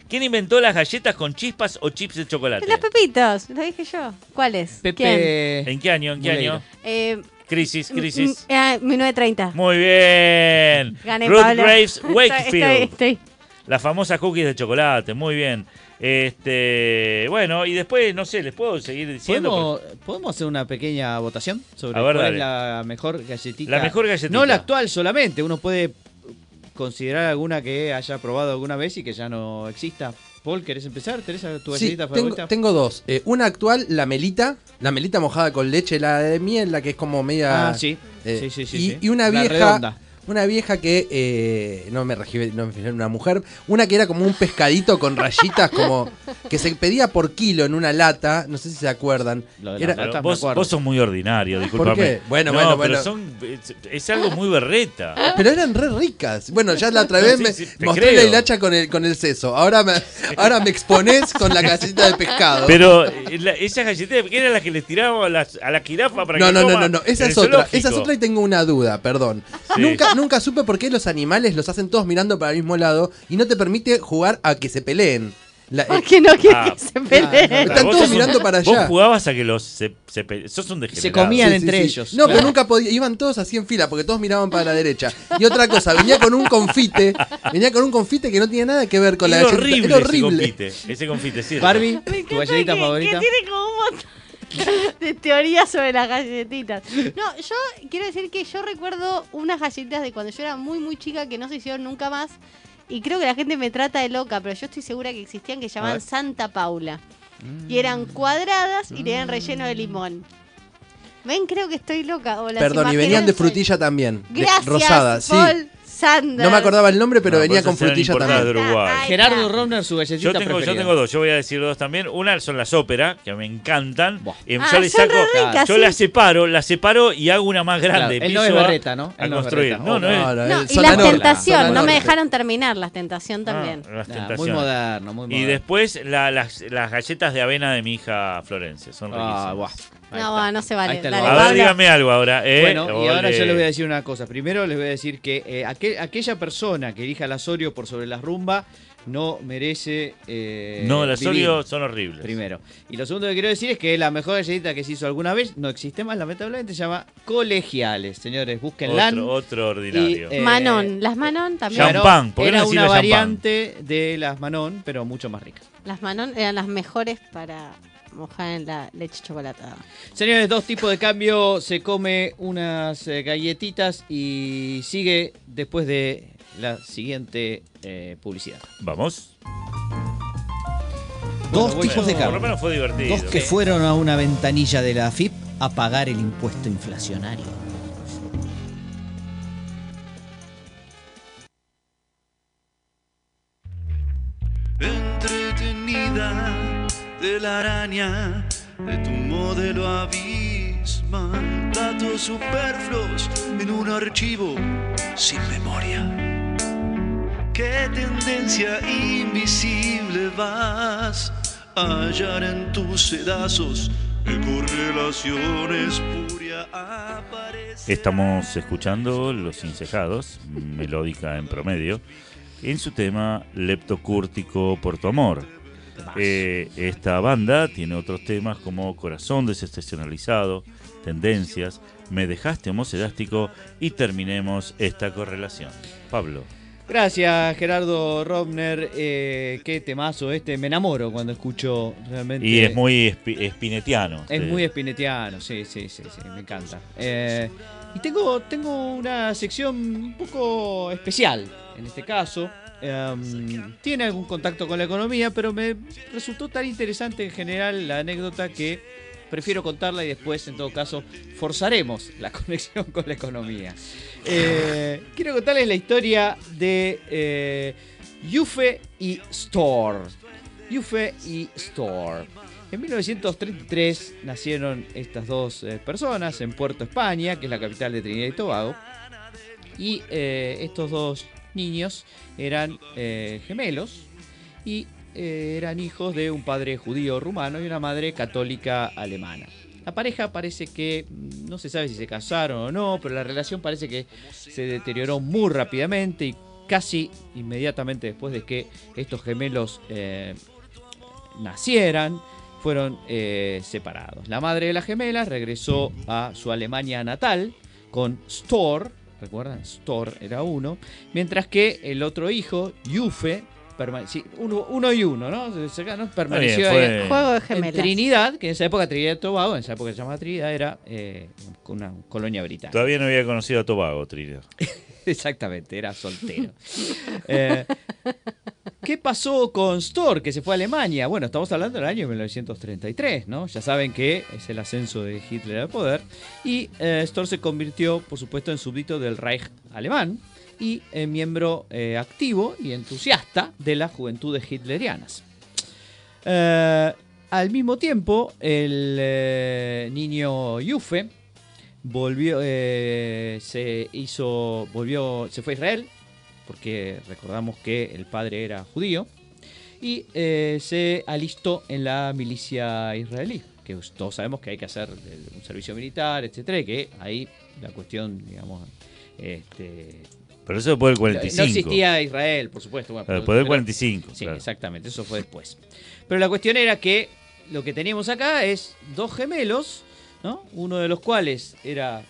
¿Quién inventó las galletas con chispas o chips de chocolate? Los pepitos, lo dije yo. ¿Cuáles? ¿Quién? Pepe. ¿En qué año? ¿En qué año? Eh, Crisis, crisis. eh, 1930. Muy bien. Gané, Ruth Pablo. Graves Wakefield. estoy- estoy. Las famosas cookies de chocolate. Muy bien. Este, bueno, y después, no sé, les puedo seguir diciendo. ¿Podemos, ¿Podemos hacer una pequeña votación sobre ver, cuál dale. es la mejor galletita? La mejor galletita. No la actual solamente, uno puede considerar alguna que haya probado alguna vez y que ya no exista. Paul, ¿querés empezar? ¿Tenés tu Sí, galletita tengo, favorita? tengo dos. Eh, una actual, la melita. La melita mojada con leche, la de miel, la que es como media. Ah, sí. eh, sí, sí, sí, y, sí. y una La vieja. redonda. Una vieja que. eh, no me refiero no me refiero a una mujer. Una que era como un pescadito con rayitas, como. Que se pedía por kilo en una lata. No sé si se acuerdan. Lo de la Era- plata. Pero me vos, acuerdo. vos sos muy ordinario, disculpame. qué? Bueno, No, bueno, pero bueno. son- es, es algo muy berreta. Pero eran re ricas. Bueno, ya la otra vez Sí, me sí, te mostré creo. la hilacha con el, con el seso. Ahora me, ahora me exponés con la casita de pescado. Pero eh, la- esas galletitas, ¿qué eran las que les tirábamos a, las- a la jirafa para No, que no, no, coma no, no, esa en es el otra. zoológico? Esa es otra y tengo una duda, perdón. Sí. Nunca, nunca supe por qué los animales los hacen todos mirando para el mismo lado y no te permite jugar a que se peleen. La- eh, Porque no quiere Ah, que se peleen. Están Vos todos un- mirando para Vos allá. jugabas a que los se, se pe- sos un degenerado. Se comían Sí, entre sí, sí. ellos. No, claro. pero nunca podía. Iban todos así en fila porque todos miraban para la derecha. Y otra cosa, venía con un confite. Venía con un confite que no tenía nada que ver con la Era horrible, Era horrible. ese confite. Ese confite, sí. Barbie, tu galletita que, favorita. que tiene como un montón de teorías sobre las galletitas. No, yo quiero decir que yo recuerdo unas galletitas de cuando yo era muy, muy chica que no se hicieron nunca más. Y creo que la gente me trata de loca, pero yo estoy segura que existían que se llamaban. Santa Paula. Y eran cuadradas y tenían relleno de limón. ¿Ven? Creo que estoy loca. O las Perdón, y venían de frutilla también. de- Gracias, rosada, sí. Sanders. No me acordaba el nombre, pero No, venía por con frutilla también. de Uruguay. Ay, Gerardo. Romner, su galletita Yo tengo, yo tengo dos, yo voy a decir dos también. Una son las óperas, que me encantan. Eh, Ah, yo le son saco, yo sí. las separo, las separo y hago una más grande. Claro, él no es berreta, ¿no? A Él no es construir. berreta. No, no, es. No, no, No, es y la tentación, no me dejaron terminar las tentación Ah, también. las Ah, muy moderno, muy moderno. Y después la- las, las galletas de avena de mi hija Florencia. Son Ah, riquísimas. No, no se vale. Dale, A ver, dígame algo ahora. ¿eh? Bueno, y ahora yo les voy a decir una cosa. Primero les voy a decir que eh, aquel- aquella persona que elija las Oreo por sobre las rumba no merece. eh, No, las vivir, Oreo son horribles. Primero. Y lo segundo que quiero decir es que la mejor galletita que se hizo alguna vez no existe más, lamentablemente, se llama Colegiales. Señores, búsquenla. Otro, otro ordinario. Y, eh, Manon, las Manon también. Champán. ¿por qué no era decirle una champán? variante de las Manon, pero mucho más rica. Las Manon eran las mejores para mojar en la leche chocolatada. Señores, dos tipos de cambio. Se come unas eh, galletitas y sigue después de la siguiente eh, publicidad. Vamos. Dos tipos de Por lo menos fue divertido. Dos que fueron a una ventanilla de la AFIP a pagar el impuesto inflacionario. entretenida de la araña de tu modelo abismal. Datos superfluos en un archivo sin memoria. ¿Qué tendencia invisible vas a hallar en tus sedazos? ¿Qué correlación espuria aparece? Estamos escuchando Los Incejados, melódica en promedio, en su tema Leptocúrtico por tu amor. Eh, esta banda tiene otros temas como Corazón desestacionalizado, Tendencias, Me dejaste homocedástico y terminemos esta correlación. Pablo. Gracias, Gerardo Robner. Eh, qué temazo este. Me enamoro cuando escucho realmente. Y es muy espi- espinetiano. Es eh, muy espinetiano, sí, sí, sí, sí, me encanta. Eh, y tengo, tengo una sección un poco especial en este caso. Em, tiene algún contacto con la economía, pero me resultó tan interesante en general la anécdota que prefiero contarla y después, en todo caso, forzaremos la conexión con la economía. Eh, quiero contarles la historia de eh, Yufe y Store. Yufe y Store. En 1933 nacieron estas dos eh, personas en Puerto España, que es la capital de Trinidad y Tobago. Y eh, estos dos niños eran eh, gemelos y eran hijos de un padre judío rumano y una madre católica alemana. La pareja parece que mm, no se sabe si se casaron o no, pero la relación parece que se deterioró muy rápidamente y casi inmediatamente después de que estos gemelos nacieran, fueron eh, separados. La madre de las gemelas regresó a su Alemania natal con Stor, recuerdan, Stor era uno, mientras que el otro hijo, Yufe, sí, uno, uno y uno, ¿no? Se- ¿no? Permaneció ahí Juego de en gemelas. Trinidad, que en esa época Trinidad y Tobago, en esa época se llamaba Trinidad, era eh, una colonia británica. Todavía no había conocido a Tobago, Trinidad. Exactamente, era soltero. Eh, ¿Qué pasó con Storr, que se fue a Alemania? Bueno, estamos hablando del año 1933, ¿no? Ya saben que es el ascenso de Hitler al poder. Y eh, Storr se convirtió, por supuesto, en súbdito del Reich alemán y en miembro eh, activo y entusiasta de las juventudes hitlerianas. Eh, al mismo tiempo, el eh, niño Yufe volvió, eh, se hizo, volvió, se fue a Israel, porque recordamos que el padre era judío, y eh, se alistó en la milicia israelí, que todos sabemos que hay que hacer el- un servicio militar, etcétera, y que ahí la cuestión, digamos, este, Pero eso después del no 45. existía Israel, por supuesto. bueno, pero- Después del pero- 45. Sí, claro. exactamente, eso fue después. Pero la cuestión era que lo que teníamos acá es dos gemelos, ¿no? Uno de los cuales era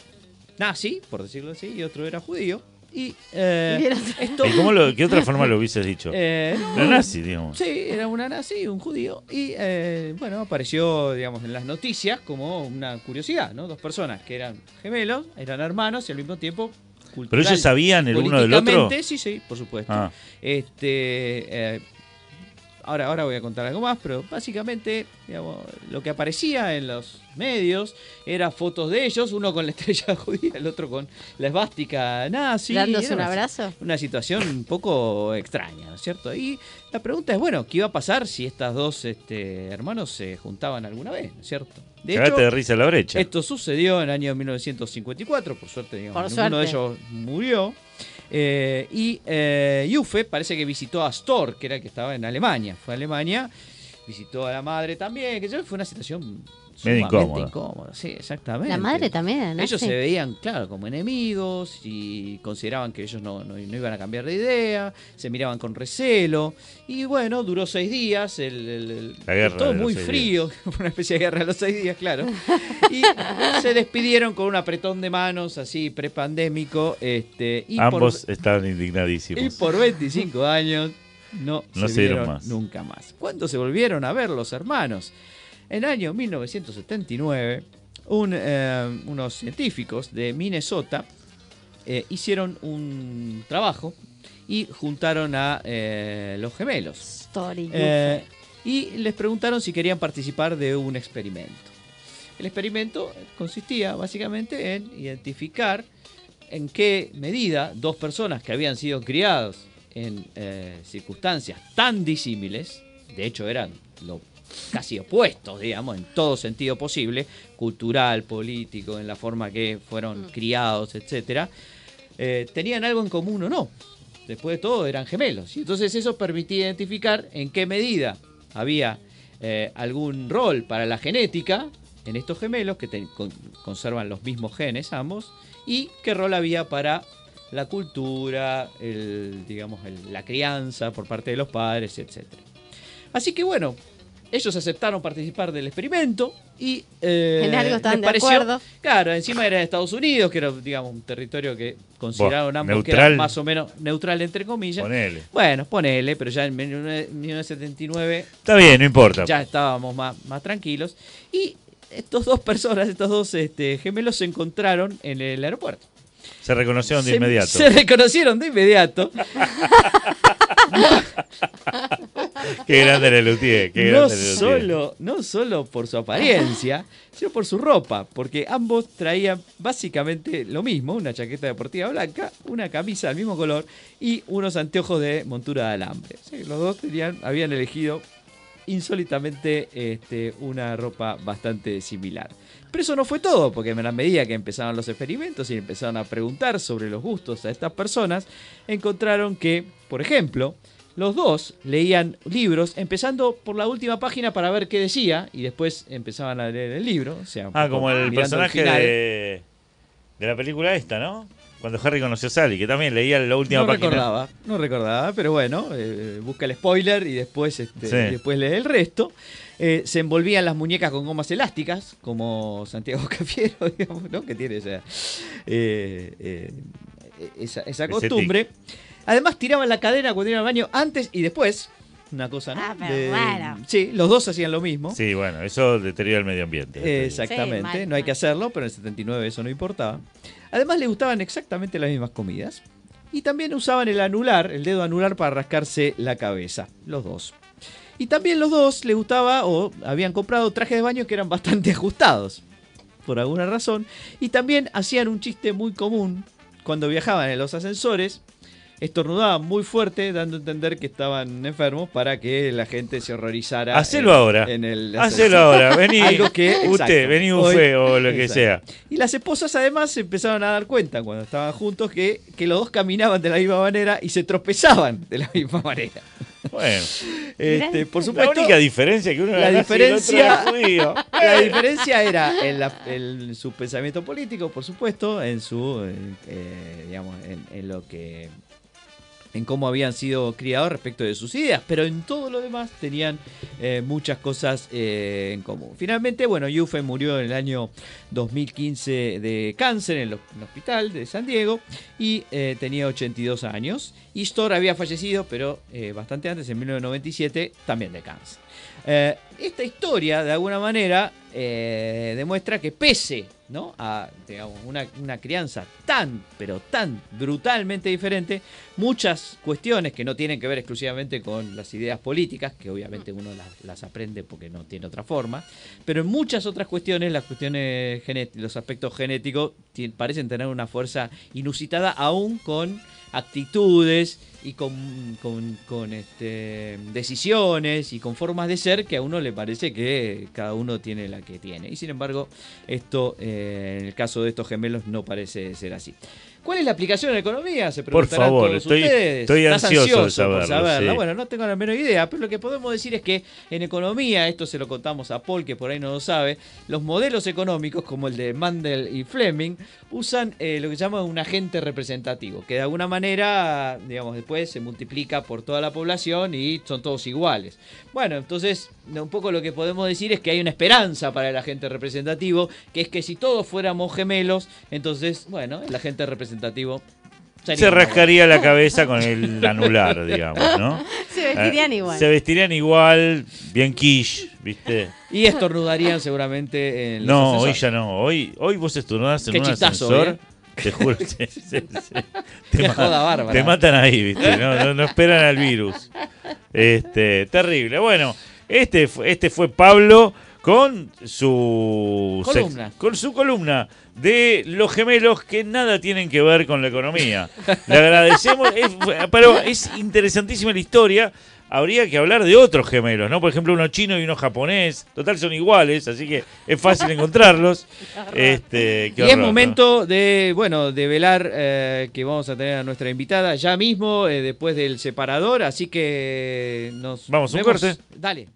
nazi, por decirlo así, y otro era judío. Y eh, esto... ¿Y cómo lo, qué otra forma lo hubieses dicho? eh, Era nazi, digamos. Sí, era una nazi, un judío. Y eh, bueno, apareció, digamos, en las noticias como una curiosidad, ¿no? Dos personas que eran gemelos, eran hermanos y al mismo tiempo Pero cultural, ellos sabían el uno del otro. Sí, sí, por supuesto. Ah, Este, eh, ahora, ahora voy a contar algo más, pero básicamente digamos, lo que aparecía en los medios era fotos de ellos, uno con la estrella judía, el otro con la esvástica nazi. Dándose un abrazo. Una situación un poco extraña, ¿no es cierto? Y la pregunta es, bueno, ¿qué iba a pasar si estas dos este, hermanos se juntaban alguna vez, ¿no es cierto? De cagate de risa la brecha. esto sucedió en el año 1954, por suerte, digamos, Por ninguno de suerte. ellos murió. Eh, y eh, Yufe parece que visitó a Storr, que era el que estaba en Alemania. Fue a Alemania, visitó a la madre también, que fue una situación Medio sumamente incómoda. incómoda. Sí, exactamente. La madre también Ellos se veían, claro, como enemigos y consideraban que ellos no, no- no iban a cambiar de idea, se miraban con recelo. Y bueno, duró seis días, el, el- el- La guerra todo de los muy seis frío, una especie de guerra de los seis días, claro. Y se despidieron con un apretón de manos así prepandémico. Este, y Ambos por, estaban y indignadísimos. por 25 años no, No se, se vieron vieron más. nunca más. ¿Cuándo se volvieron a ver los hermanos? En el año 1979, un, eh, unos científicos de Minnesota eh, hicieron un trabajo y juntaron a eh, los gemelos. Story. Y les preguntaron si querían participar de un experimento. El experimento consistía básicamente en identificar en qué medida dos personas que habían sido criados en circunstancias tan disímiles, de hecho eran lo casi opuestos, digamos, en todo sentido posible, cultural, político, en la forma que fueron criados, etcétera, eh, tenían algo en común o no. Después de todo eran gemelos. Y entonces eso permitía identificar en qué medida había eh, algún rol para la genética en estos gemelos que con- conservan los mismos genes ambos y qué rol había para la cultura, el, digamos, el- la crianza por parte de los padres, etc. Así que bueno, ellos aceptaron participar del experimento y eh, En algo estaban les de pareció- acuerdo. Claro, encima era de Estados Unidos, que era digamos un territorio que consideraron ambos que era más o menos neutral entre comillas. Ponele. Bueno, ponele, pero ya en 1979 Está bien, no importa. ya estábamos más, más tranquilos. Y estos dos personas, estos dos este, gemelos se encontraron en el aeropuerto. Se reconocieron de se, inmediato. Se reconocieron de inmediato. Qué grande era Lutier. Qué no grande Lutier. solo, no solo por su apariencia, sino por su ropa, porque ambos traían básicamente lo mismo, una chaqueta deportiva blanca, una camisa del mismo color y unos anteojos de montura de alambre. O sea, los dos tenían, habían elegido insólitamente este, una ropa bastante similar. Pero eso no fue todo, porque a la medida que empezaron los experimentos y empezaron a preguntar sobre los gustos a estas personas, encontraron que, por ejemplo, los dos leían libros, empezando por la última página para ver qué decía, y después empezaban a leer el libro. O sea, Ah, como el personaje de, de la película esta, ¿no? Cuando Harry conoció a Sally, que también leía la última no página. recordaba, no recordaba, pero bueno, eh, busca el spoiler y después, este, Sí. y después lee el resto. Eh, se envolvían las muñecas con gomas elásticas, como Santiago Cafiero, digamos, ¿no? que tiene esa, eh, eh, esa, esa costumbre. Además, tiraban la cadena cuando iban al baño antes y después. Una cosa, ¿no? Ah, pero bueno. Sí, los dos hacían lo mismo. Sí, bueno, eso deteriora el medio ambiente. Eh, Exactamente, Sí, mal, no hay que hacerlo, pero en el 79 eso no importaba. Además le gustaban exactamente las mismas comidas. Y también usaban el anular, el dedo anular para rascarse la cabeza, los dos. Y también los dos les gustaba o habían comprado trajes de baño que eran bastante ajustados, por alguna razón. Y también hacían un chiste muy común cuando viajaban en los ascensores. Estornudaban muy fuerte, dando a entender que estaban enfermos para que la gente se horrorizara. Hacelo en- ahora. En el Hacelo ahora, vení. Algo que, exacto, usted, vení hoy- Ufé o lo que exacto. sea. Y las esposas además se empezaron a dar cuenta cuando estaban juntos que, que los dos caminaban de la misma manera y se tropezaban de la misma manera. Bueno, Este, por la supuesto, única diferencia que uno la y el otro diferencia- era judío. la diferencia era en, la- en su pensamiento político, por supuesto, en su, eh, eh, digamos, en, en lo que, en cómo habían sido criados respecto de sus ideas, pero en todo lo demás tenían eh, muchas cosas eh, en común. Finalmente, bueno, Yufe murió en el año 2015 de cáncer en el, hospital de San Diego y eh, tenía 82 años. Y Storr había fallecido, pero bastante antes, en 1997, también de cáncer. Eh, esta historia, de alguna manera, eh, demuestra que pese ¿no? a digamos, una, crianza tan, pero tan brutalmente diferente, muchas cuestiones que no tienen que ver exclusivamente con las ideas políticas, que obviamente uno las, las aprende porque no tiene otra forma, pero en muchas otras cuestiones, las cuestiones los aspectos genéticos ti- parecen tener una fuerza inusitada, aún con actitudes y con, con- este, decisiones y con formas de ser que a uno le parece que cada uno tiene la que tiene. Y sin embargo, esto eh, en el caso de estos gemelos no parece ser así. ¿Cuál es la aplicación en la economía? Se Por preguntarán favor, todos estoy- ustedes. estoy ¿Estás ansioso de por saberla? sí. Bueno, no tengo la menor idea, pero lo que podemos decir es que en economía, esto se lo contamos a Paul, que por ahí no lo sabe, los modelos económicos, como el de Mandel y Fleming, usan eh, lo que se llama un agente representativo, que de alguna manera, digamos, después se multiplica por toda la población y son todos iguales. Bueno, entonces, un poco lo que podemos decir es que hay una esperanza para el agente representativo, que es que si todos fuéramos gemelos, entonces, bueno, el agente representativo... Se rascaría la cabeza con el anular, digamos, ¿no? Se vestirían Eh, igual. Se vestirían igual, bien quiche, ¿viste? Y estornudarían seguramente en los No, hoy ya no. Hoy, hoy vos estornudás en Qué un chistazo, ascensor. ¿eh? Te juro. sí, sí. Qué ma- joda bárbara. te matan ahí, ¿viste? No, no- no esperan al virus. Este, terrible. Bueno, este, fue- este fue Pablo con su Columna. con su columna de los gemelos que nada tienen que ver con la economía. Le agradecemos, es- pero es interesantísima la historia. Habría que hablar de otros gemelos, ¿no? Por ejemplo, uno chino y uno japonés. Total son iguales, así que es fácil encontrarlos. Este, Y es momento de, bueno, de velar eh, que vamos a tener a nuestra invitada ya mismo, eh, después del separador, así que nos Vamos, un vemos. corte. Dale.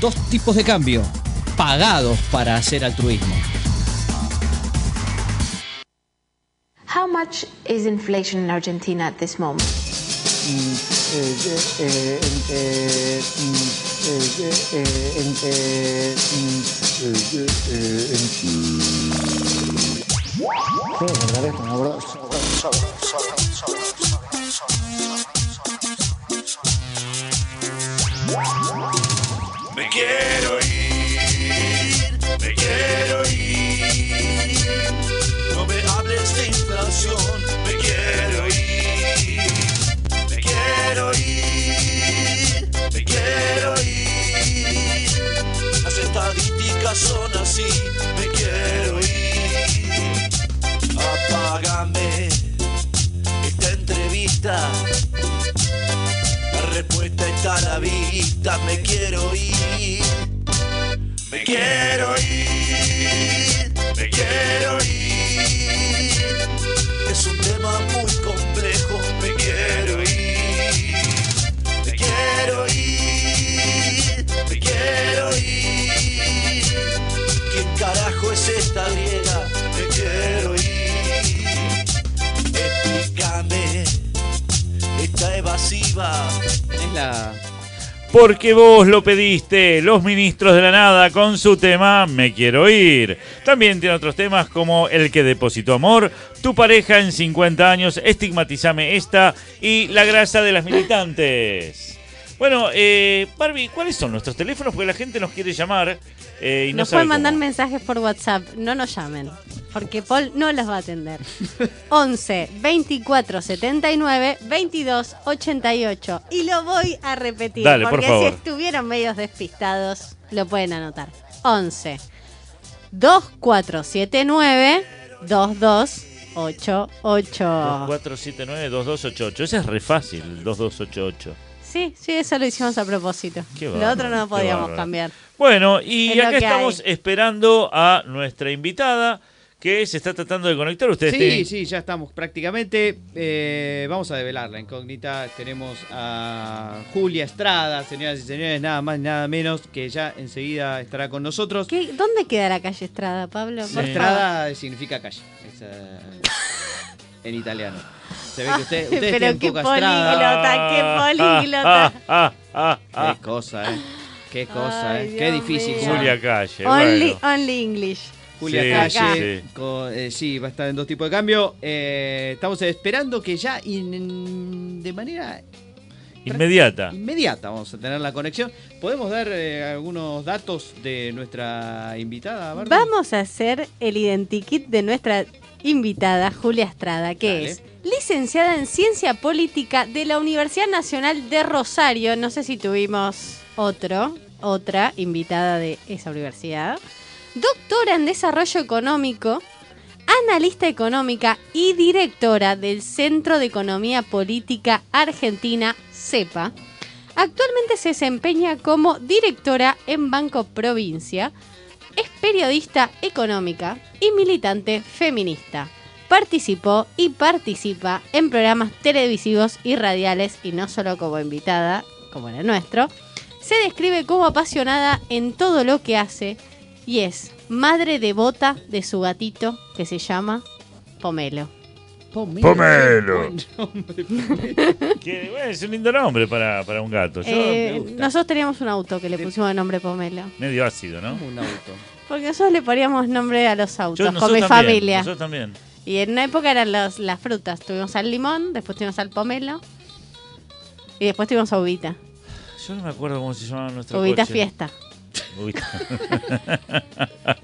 Dos tipos de cambio, pagados para hacer altruismo. How much is inflation in Argentina at this moment? Me quiero ir, me quiero ir. No me hables de inflación, me quiero ir. Me quiero ir, me quiero ir. Las estadísticas son así, me quiero ir. Apágame esta entrevista. La vista, me quiero ir. Me quiero ir, me quiero ir. Es un tema muy complejo, me quiero ir. Me quiero ir, me quiero ir. ¿Quién carajo es esta griega? Evasiva. Es. Porque vos lo pediste, los ministros de la nada con su tema Me quiero ir. También tiene otros temas como El que depositó amor, Tu pareja en 50 años, Estigmatizame esta y La grasa de las militantes. Bueno, eh, Barbie, ¿cuáles son nuestros teléfonos? Porque la gente nos quiere llamar eh, y no Nos pueden mandar cómo. mensajes por WhatsApp, no nos llamen, porque Paul no los va a atender. 11 24 79 22 88. Y lo voy a repetir, Dale, por porque favor. si estuvieron medios despistados, lo pueden anotar. 11 2479 2288. 479-2288. Ese es re fácil, el 2288. Sí, sí, eso lo hicimos a propósito. Qué Lo otro no lo podíamos cambiar. Bueno, y Es acá estamos hay. esperando a nuestra invitada que se está tratando de conectar. Ustedes Sí, tienen- sí, ya estamos prácticamente. Eh, vamos a develar la incógnita. Tenemos a Julia Estrada, señoras y señores, nada más, nada menos, que ya enseguida estará con nosotros. ¿Qué- ¿Dónde queda la calle Estrada, Pablo? Estrada significa calle. es, eh, en italiano. Se ve que usted, ustedes Pero tienen qué políglota, qué políglota. Ah, ah, ah, ah. Qué cosa, ¿eh? Qué cosa, Ay, ¿eh? Qué Dios difícil. mío. Julia, Calle. Only, bueno. only English. Julia Sí, Calle. sí. con- eh, sí, va a estar en dos tipos de cambio. Eh, estamos esperando que ya in- de manera Inmediata. inmediata vamos a tener la conexión. ¿Podemos dar eh, algunos datos de nuestra invitada, Barbie? Vamos a hacer el identikit de nuestra invitada, Julia Estrada, que Dale. es licenciada en Ciencia Política de la Universidad Nacional de Rosario. No sé si tuvimos otro, otra invitada de esa universidad. Doctora en Desarrollo Económico, analista económica y directora del Centro de Economía Política Argentina, CEPA. Actualmente se desempeña como directora en Banco Provincia. Es periodista económica y militante feminista. Participó y participa en programas televisivos y radiales y no solo como invitada, como en el nuestro. Se describe como apasionada en todo lo que hace y es madre devota de su gatito que se llama Pomelo. Pomelo. Pomelo. Buen nombre, Pomelo. Que, bueno, es un lindo nombre para, para un gato. Yo- Eh, gusta. nosotros teníamos un auto que le pusimos el nombre Pomelo. medio ácido, ¿no? Como un auto. Porque nosotros le poníamos nombre a los autos, Yo- con nosotros mi también, familia. Nosotros también. Y en una época eran los- las frutas. Tuvimos al limón, después tuvimos al pomelo. Y después tuvimos a uvita. Yo no me acuerdo cómo se llamaba nuestro Uvita coche. fiesta. Uy.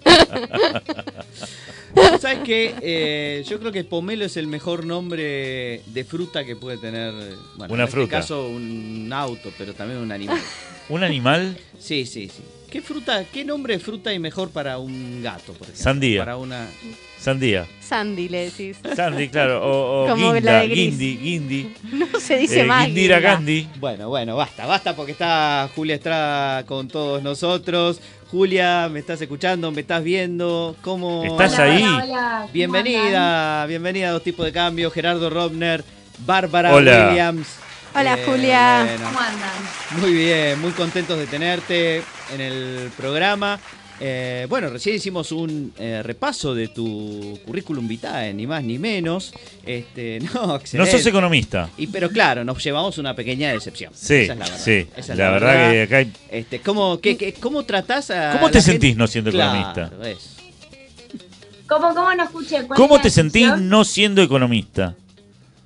¿Sabes qué? Eh, yo creo que pomelo es el mejor nombre de fruta que puede tener. Bueno, Una en fruta. este caso, un auto, pero también un animal. ¿Un animal? Sí, sí, sí. ¿Qué fruta, qué nombre de fruta hay mejor para un gato, por ejemplo? Sandía. Para una. Sandía. Sandy le decís. Sandy, claro. O, o Como guinda, la de Gris. guindi, guindi. No se dice Eh, más. Guindira Guinda. Gandhi. Bueno, bueno, basta, basta porque está Julia Estrada con todos nosotros. Julia, ¿me estás escuchando? ¿Me estás viendo? ¿Cómo? ¿Estás Hola, ahí? hola, hola. ¿Cómo andan? Bienvenida, bienvenida a Dos Tipos de Cambio. Gerardo Robner, Bárbara. Williams. Hola, Julia. bueno, ¿Cómo andan? muy bien, muy contentos de tenerte en el programa. Eh, bueno, recién hicimos un eh, repaso de tu currículum vitae, ni más ni menos. Este, no, No sos economista. Y, pero claro, nos llevamos una pequeña decepción. Sí, Esa es la verdad. sí. Esa es la, verdad, que acá hay... Este, ¿cómo, qué, qué- ¿Cómo tratás a ¿Cómo la te gente? sentís no siendo Claro, economista? es. ¿Cómo, cómo no escuché? ¿Cuál ¿Cómo es te sentís no siendo economista?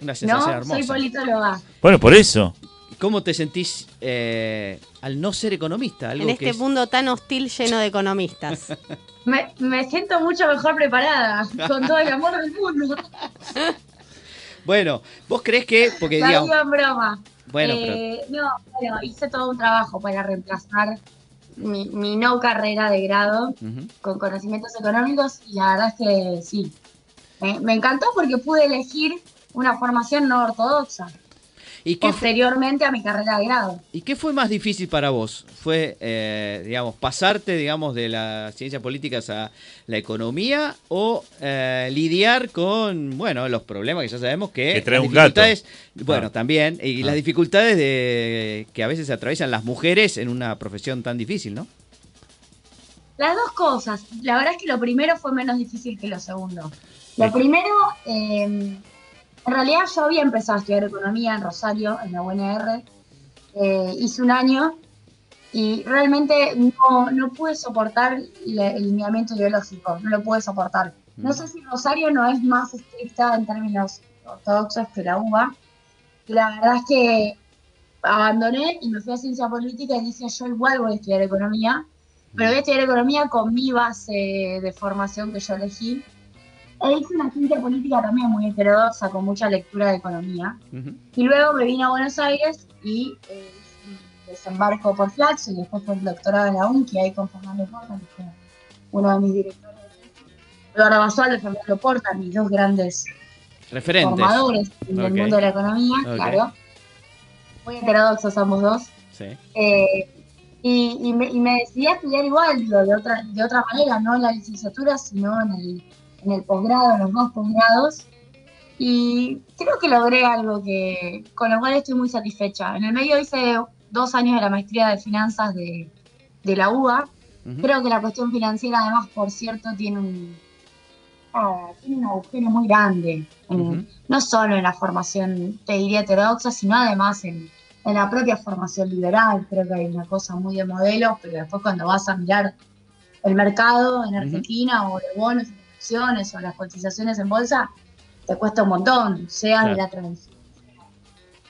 Una sensación No, soy hermosa. politóloga. Bueno, por eso. ¿Cómo te sentís eh, al no ser economista? Algo En que este es- mundo tan hostil lleno de economistas. Me, me siento mucho mejor preparada, con todo el amor del mundo. Bueno, ¿vos crees que.? Porque digamos. digo en broma. Bueno, pero. Eh, No, bueno, hice todo un trabajo para reemplazar mi, mi no carrera de grado con conocimientos económicos y la verdad es que sí. Me, me encantó porque pude elegir una formación no ortodoxa ¿Y qué, fue, posteriormente a mi carrera de grado. ¿Y qué fue más difícil para vos? ¿Fue, eh, digamos, pasarte, digamos, de las ciencias políticas a la economía o eh, lidiar con, bueno, los problemas que ya sabemos que... Que trae las un gato. dificultades- Bueno, Ah. también, y Ah. las dificultades de que a veces atraviesan las mujeres en una profesión tan difícil, ¿no? Las dos cosas. La verdad es que lo primero fue menos difícil que lo segundo. Lo primero, eh, en realidad yo había empezado a estudiar economía en Rosario, en la UNR. Eh, hice un año y realmente no, no pude soportar el lineamiento ideológico, no lo pude soportar. No sé si Rosario no es más estricta en términos ortodoxos que la UBA. La verdad es que abandoné y me fui a ciencia política y dije yo igual voy a estudiar economía, pero voy a estudiar economía con mi base de formación que yo elegí. E hice una ciencia política también muy heterodoxa, con mucha lectura de economía. Y luego me vine a Buenos Aires y eh, desembarco por Flaxo y después fue el doctorado en la UNCI ahí con Fernando Porta, que fue uno de mis directores. Eduardo Basualdo y Fernando Porta, mis dos grandes Referentes. formadores en Ok. el mundo de la economía, claro. Muy heterodoxos ambos dos. Sí. Eh, y, y me, y me decidí a estudiar igual, digo, de otra, de otra manera, no en la licenciatura, sino en el, en el posgrado, en los dos posgrados. Y creo que logré algo que, con lo cual estoy muy satisfecha. En el medio hice dos años de la maestría de finanzas de, de la UBA. Creo que la cuestión financiera, además, por cierto, tiene un, ah, tiene un agujero muy grande. no solo en la formación, te diría, heterodoxa, sino además en, en la propia formación liberal. Creo que hay una cosa muy de modelo, pero después cuando vas a mirar el mercado en. Argentina o de bonos, acciones o las cotizaciones en bolsa, te cuesta un montón, sea de la tradición.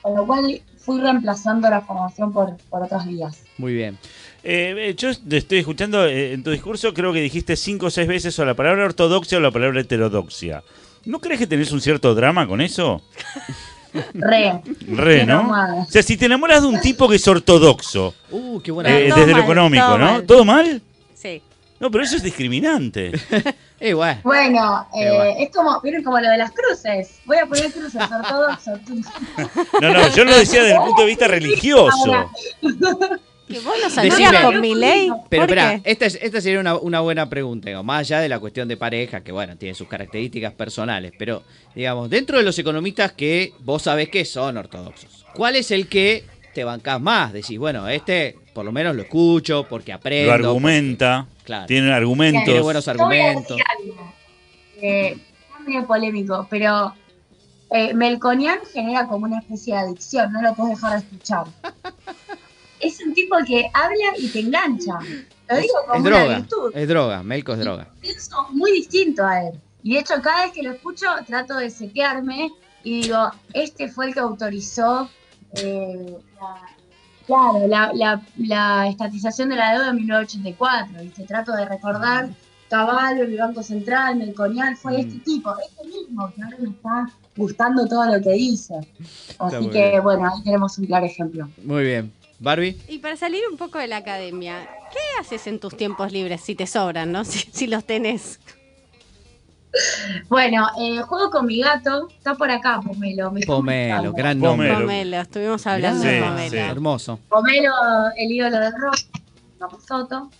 Con lo cual fui reemplazando la formación por, por otras vías. Muy bien. Eh, eh, yo te estoy escuchando eh, en tu discurso, creo que dijiste cinco o seis veces o la palabra ortodoxia o la palabra heterodoxia. ¿No crees que tenés un cierto drama con eso? Re. ¿no? enamorada. O sea, si te enamoras de un tipo que es ortodoxo, Uh, qué buena. eh, desde lo económico, todo ¿no? mal. ¿Todo mal? No, pero eso es discriminante. Eh, bueno. Bueno, eh, bueno. es como, miren como lo de las cruces. Voy a poner cruces ortodoxos. No, no, yo lo decía desde el punto de vista religioso. Que vos no Decime. saldrías con mi ley. Pero ¿Por espera, esta, es- esta sería una, una buena pregunta, digamos, más allá de la cuestión de pareja, que bueno, tiene sus características personales, pero digamos, dentro de los economistas que vos sabés que son ortodoxos, ¿cuál es el que te bancás más? Decís, bueno, este por lo menos lo escucho porque aprendo. Lo argumenta, porque- claro. tiene Tiene argumentos. buenos voy a argumentos. eh, es medio polémico, pero eh, Melconian genera como una especie de adicción, no lo puedes dejar de escuchar. Es un tipo que habla y te engancha. Lo digo Es como una droga, virtud. es droga, Melco es droga. Pienso muy distinto a él. Y de hecho, cada vez que lo escucho, trato de setearme y digo, este fue el que autorizó eh, la Claro, la, la, la estatización de la deuda en 1984, ¿viste? Trato de recordar, Caballo, el Banco Central, Melconian, fue Mm. este tipo, este mismo, que ahora me está gustando todo lo que dice. Así que, bien. bueno, ahí tenemos un claro ejemplo. Muy bien. Barbie. Y para salir un poco de la academia, ¿qué haces en tus tiempos libres si te sobran, no? Si, si los tenés. Bueno, eh, juego con mi gato, está por acá, Pomelo. me Pomelo, gran nombre. Pomelo. Pomelo, estuvimos hablando Sí, de sí. Pomelo. Hermoso. Pomelo, el ídolo del rock, Soto.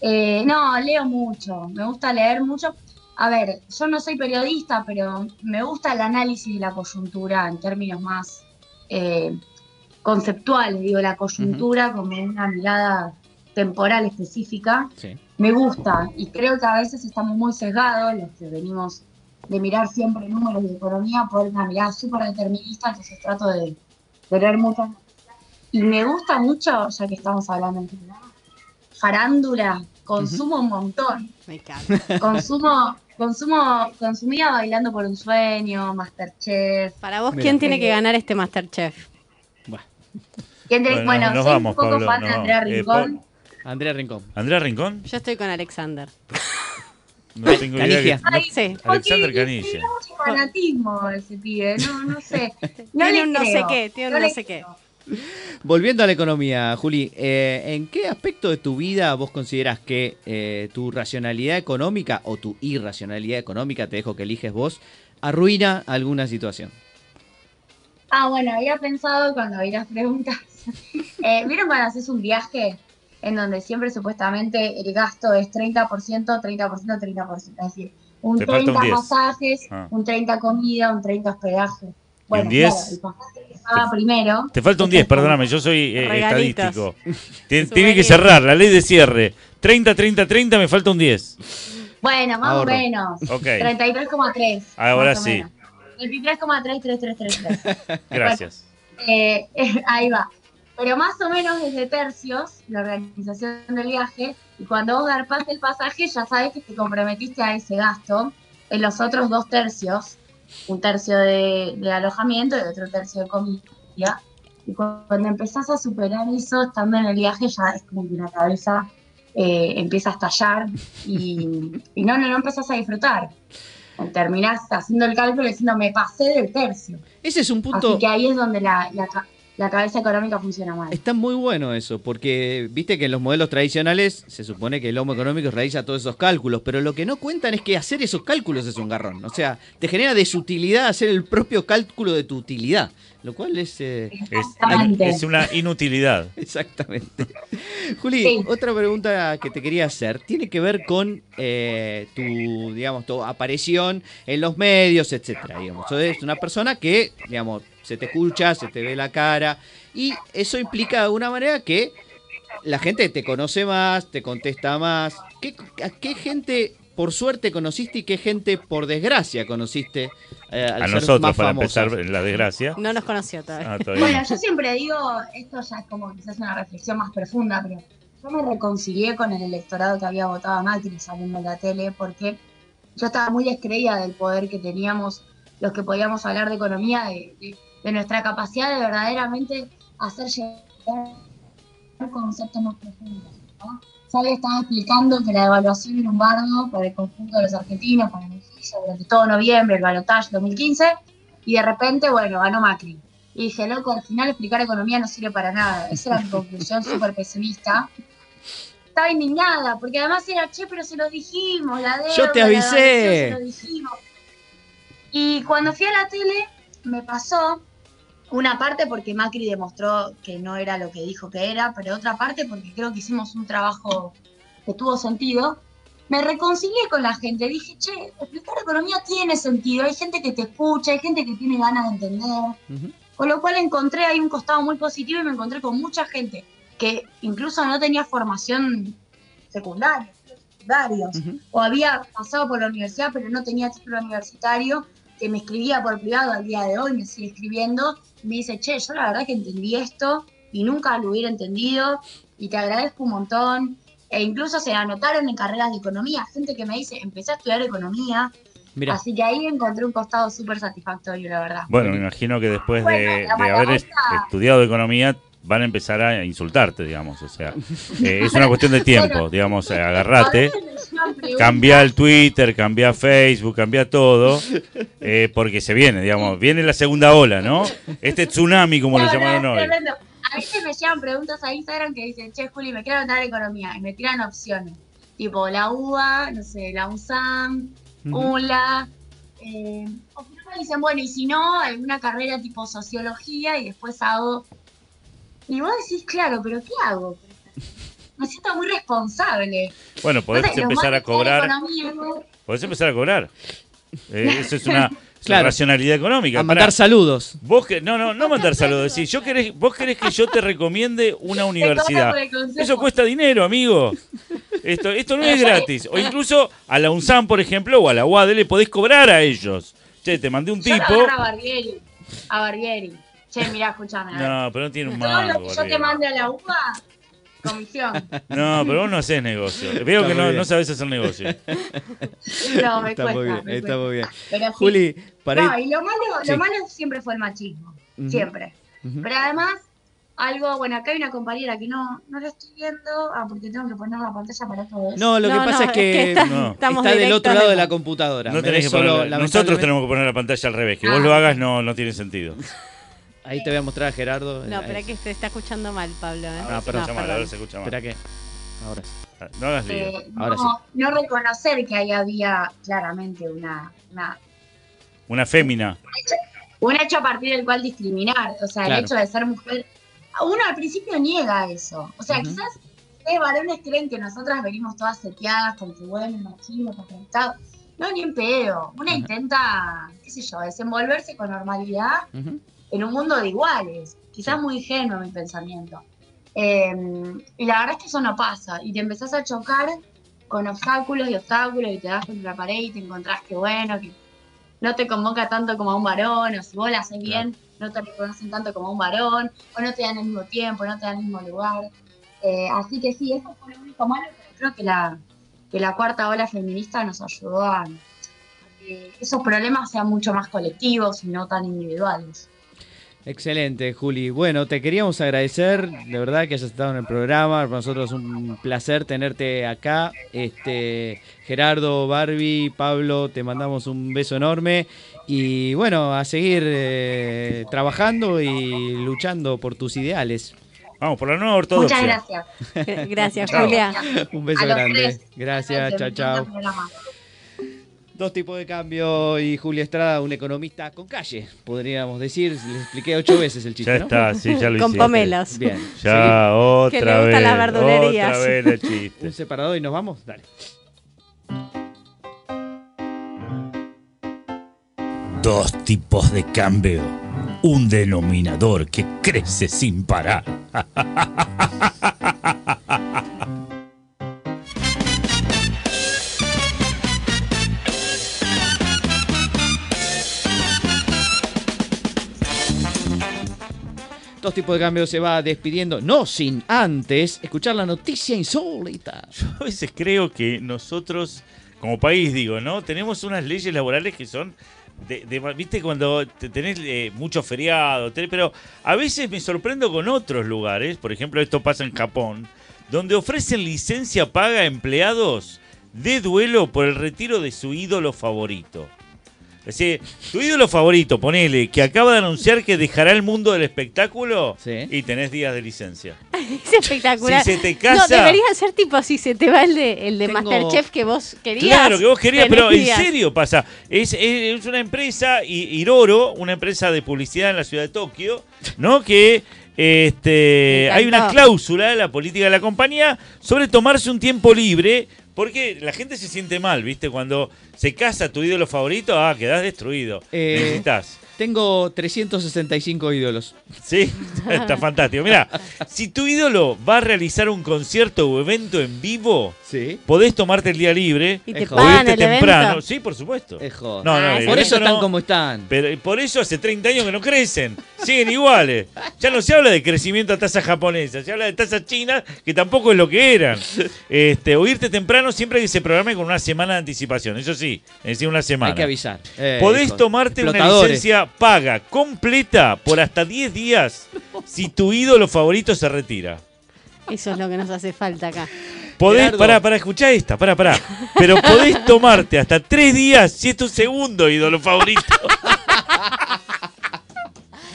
Eh, no, leo mucho, me gusta leer mucho. A ver, yo no soy periodista, pero me gusta el análisis de la coyuntura en términos más eh, conceptuales, digo, la coyuntura como una mirada temporal específica. Sí. Me gusta y creo que a veces estamos muy sesgados, los que venimos de mirar siempre números de economía, por una mirada súper determinista, entonces trato de, de leer mucho. Y me gusta mucho, ya que estamos hablando en general, farándula, consumo un montón. Me encanta. Consumo, consumo, consumía bailando por un sueño, Masterchef. Para vos, Mira. ¿quién tiene que ganar este Masterchef? ¿Quién te- Bueno, Bueno, nos soy vamos, un poco Pablo, fan de Andrea. Eh, Rincón. Andrea Rincón. ¿Andrea Rincón? Yo estoy con Alexander. No tengo idea. Canigia. Ay, Sí. Alexander Canilla. Tiene mucho fanatismo ese pibe, no, no sé. No Tiene un no sé qué, tiene un no sé qué. Volviendo a la economía, Juli, eh, ¿en qué aspecto de tu vida vos consideras que eh, tu racionalidad económica o tu irracionalidad económica, te dejo que eliges vos, arruina alguna situación? Ah, bueno, había pensado cuando vi las preguntas. Eh, ¿Vieron cuando haces un viaje en donde siempre supuestamente el gasto es 30%, 30%, 30%? Es decir, un Te falta un 30 10. pasajes, Ah. un 30 comida, un 30 hospedaje. Bueno, un 10? claro, el pasaje que paga primero. Te falta un es 10, el- perdóname, yo soy eh, estadístico. Tiene que cerrar la ley de cierre. 30, 30, 30, me falta un 10. Bueno, más Ahorro. o menos. Ok, 33,3. Ahora sí. menos. 23,33333. gracias. Eh, ahí va. Pero más o menos desde tercios, la organización del viaje, y cuando vos garpaste el pasaje, ya sabes que te comprometiste a ese gasto. En los otros dos tercios, un tercio de, de alojamiento y otro tercio de comida. Y cu- cuando empezás a superar eso, estando en el viaje, ya es como que la cabeza eh, empieza a estallar y, y no, no, no empezás a disfrutar. Terminás haciendo el cálculo y diciendo, me pasé del tercio. Ese es un punto... Así que ahí es donde la, la cabeza económica funciona mal. Está muy bueno eso, porque viste que en los modelos tradicionales se supone que el homo económico realiza todos esos cálculos, pero lo que no cuentan es que hacer esos cálculos es un garrón. O sea, te genera desutilidad hacer el propio cálculo de tu utilidad, lo cual es... eh, Es, una inutilidad. Exactamente. Juli, Sí. otra pregunta que te quería hacer tiene que ver con eh, tu, digamos, tu aparición en los medios, etcétera. Digamos, una persona que, digamos, se te escucha, se te ve la cara y eso implica de alguna manera que la gente te conoce más, te contesta más. ¿Qué, ¿A qué gente por suerte conociste y qué gente por desgracia conociste eh, al A ser nosotros, más para empezar, la desgracia. No nos conoció todavía. Ah, todavía Bueno, no. yo siempre digo, esto ya es como quizás una reflexión más profunda, pero yo me reconcilié con el electorado que había votado a Macri saliendo en la tele, porque yo estaba muy descreída del poder que teníamos los que podíamos hablar de economía, de, de- de nuestra capacidad de verdaderamente hacer llegar conceptos más profundos. ¿no? Sale estaba explicando que la devaluación era un bardo para el conjunto de los argentinos, para el edificio, durante todo noviembre, el balotaje 2015, y de repente, bueno, ganó Macri. Y dije, loco, al final explicar economía no sirve para nada. Esa era mi conclusión súper pesimista. Estaba indignada, porque además era, che, pero se lo dijimos, la deuda, Yo te avisé. se dijimos. Y cuando fui a la tele, me pasó una parte porque Macri demostró que no era lo que dijo que era, pero otra parte porque creo que hicimos un trabajo que tuvo sentido. Me reconcilié con la gente, dije, che, explicar economía tiene sentido, hay gente que te escucha, hay gente que tiene ganas de entender. Con lo cual encontré ahí un costado muy positivo y me encontré con mucha gente que incluso no tenía formación secundaria, secundarios, o había pasado por la universidad pero no tenía título universitario, que me escribía por privado al día de hoy, me sigue escribiendo, me dice, che, yo la verdad que entendí esto y nunca lo hubiera entendido y te agradezco un montón. E incluso se anotaron en carreras de economía, gente que me dice, empecé a estudiar economía, así que ahí encontré un costado súper satisfactorio, la verdad. Bueno, me imagino que después de, Bueno, la de haber estudiado economía, van a empezar a insultarte, digamos. O sea, eh, es una cuestión de tiempo, digamos, eh, agarrate. Cambia el Twitter, cambia Facebook, cambia todo, eh, porque se viene, digamos, viene la segunda ola, ¿no? Este tsunami, como lo No, no, llamaron es hoy. A veces me llegan preguntas a Instagram que dicen, che, Juli, me quiero anotar economía. Y me tiran opciones. Tipo la UBA, no sé, la USAM, ULA. Eh, o no me dicen, bueno, y si no, alguna carrera tipo sociología y después hago. Y vos decís, claro, pero ¿qué hago? Me siento muy responsable. Bueno, podés Entonces, empezar a cobrar, economía, ¿no? podés empezar a cobrar. Eh, eso es una, es una Claro. racionalidad económica. A mandar Pará. saludos. Vos que, no, no, no mandar saludos. Si yo querés, vos querés que yo te recomiende una universidad. Eso cuesta dinero, amigo. Esto, esto no es gratis. O incluso a la UNSAM, por ejemplo, o a la UAD le podés cobrar a ellos. Che, te mandé un Yo tipo. a Barbieri. A Barbieri. Che, mirá, escuchame. No, pero no tiene un Todo mango. lo que yo te mande a la UBA, comisión. No, pero vos no haces negocio. Veo Está que no, no sabes hacer negocio. No, me Está cuesta. muy bien, me está cuesta. muy bien. Pero sí. Juli, para No, ir- y lo malo, Sí. lo malo siempre fue el machismo. Siempre. Pero además, algo, bueno, acá hay una compañera que no, no la estoy viendo, ah, porque tengo que poner la pantalla para todo eso. No, lo que pasa no, es que, es que está- No. estamos está del otro lado de la todo. computadora. No Me tenés ves que solo, poner, nosotros tenemos que poner la pantalla al revés. Que Ah. vos lo hagas no, no tiene sentido. Ahí te voy a mostrar a Gerardo. No, Ahí. pero es que se está escuchando mal, Pablo. ¿eh? Ahora se perdón. escucha mal, perdón. ahora se escucha mal. Espera que. Ahora. No hagas lío. Eh, Ahora no, no reconocer que ahí había claramente una, una, Una fémina. un hecho a partir del cual discriminar. O sea, Claro. el hecho de ser mujer. Uno al principio niega eso. O sea, quizás ustedes varones creen que nosotras venimos todas seteadas con que bueno, machismo, patriarcado. No, ni en pedo. Una intenta, qué sé yo, desenvolverse con normalidad Ujú. En un mundo de iguales. Quizás muy ingenuo mi pensamiento. Eh, y la verdad es que eso no pasa. Y te empezás a chocar con obstáculos y obstáculos y te das contra la pared y te encontrás que bueno, que no te convoca tanto como a un varón, o si vos la haces bien, no te reconocen tanto como a un varón, o no te dan el mismo tiempo, no te dan el mismo lugar. Eh, así que sí, eso fue lo único malo, pero creo que la, que la cuarta ola feminista nos ayudó a que esos problemas sean mucho más colectivos y no tan individuales. Excelente, Juli. Bueno, te queríamos agradecer, de verdad, que hayas estado en el programa. Para nosotros es un placer tenerte acá. Este, Gerardo, Barbie, Pablo, te mandamos un beso enorme. Y bueno, a seguir eh, trabajando y luchando por tus ideales. Vamos, por la nueva ortodoxia. Muchas gracias. Gracias. Julia. Un beso grande. tres. Gracias, chao, chao. Dos tipos de cambio y Julia Estrada, un economista con calle, podríamos decir. Les expliqué ocho veces el chiste, Ya ¿no? está, sí, ya lo Con hiciste. pomelos. Bien. Ya, otra Que le gustan vez. las verdulerías. Otra vez el chiste. Un separador y nos vamos. Dale. Dos tipos de cambio. Un denominador que crece sin parar. Dos tipos de cambio se va despidiendo, no sin antes escuchar la noticia insólita. Yo a veces creo que nosotros, como país, digo, ¿no? Tenemos unas leyes laborales que son. De, ¿Viste cuando te- tenés eh, mucho feriado? pero a veces me sorprendo con otros lugares. Por ejemplo, esto pasa en Japón, donde ofrecen licencia paga a empleados de duelo por el retiro de su ídolo favorito. Es decir, tu ídolo favorito, ponele, que acaba de anunciar que dejará el mundo del espectáculo Sí. y tenés días de licencia. Es espectacular. Si se te casa- No, debería ser tipo si se te va el de, el de Tengo- Masterchef que vos querías. Claro, que vos querías, pero en serio pasa. Es, es una empresa, Iroro, una empresa de publicidad en la ciudad de Tokio, ¿no? Que este, hay una cláusula en la política de la compañía sobre tomarse un tiempo libre, porque la gente se siente mal, ¿viste? Cuando se casa tu ídolo favorito, ah, quedás destruido. Eh, Necesitas. Tengo 365 ídolos. Sí, está fantástico. Mira, si tu ídolo va a realizar un concierto o evento en vivo, Sí. podés tomarte el día libre Y te o irte el temprano. evento. Sí, por supuesto. Es. No, no, Ah, Por eso están no, como están. Pero por eso hace 30 años que no crecen. Siguen iguales. Ya no se habla de crecimiento a tasas japonesas, se habla de tasas chinas que tampoco es lo que eran. Este, o irte temprano siempre que se programe con una semana de anticipación. Eso sí, es decir, una semana. Hay que avisar. Eh, Podés tomarte una licencia paga completa por hasta 10 días si tu ídolo favorito se retira. Eso es lo que nos hace falta acá. Podés, Gerardo. pará, pará, escuchá esta, pará, pará. Pero podés tomarte hasta tres días si es tu segundo ídolo favorito.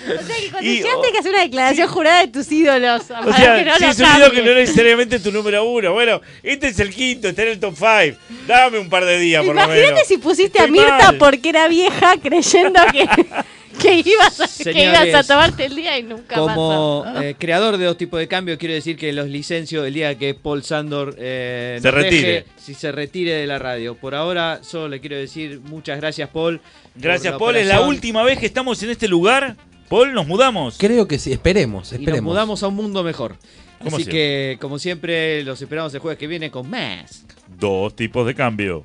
O sea que cuando Y- llegaste hay que hacer una declaración jurada de tus ídolos. O sea, que no es un ídolo que no es necesariamente tu número uno. Bueno, este es el quinto, está en el top five. Dame un par de días, por lo menos. Imagínate si pusiste a Mirta mal. porque era vieja creyendo que, que, ibas a, que ibas a tomarte el día y nunca Como pasó. eh, creador de dos tipos de cambio, quiero decir que los licencio el día que Paul Sandor eh, Se deje, retire. si se retire de la radio. Por ahora, solo le quiero decir muchas gracias, Paul. Gracias, Paul. Es la última vez que estamos en este lugar. Paul, nos mudamos. Creo que sí, esperemos, Y nos esperemos. mudamos a un mundo mejor. Como Así siempre. que, como siempre, los esperamos el jueves que viene con más. Dos tipos de cambio.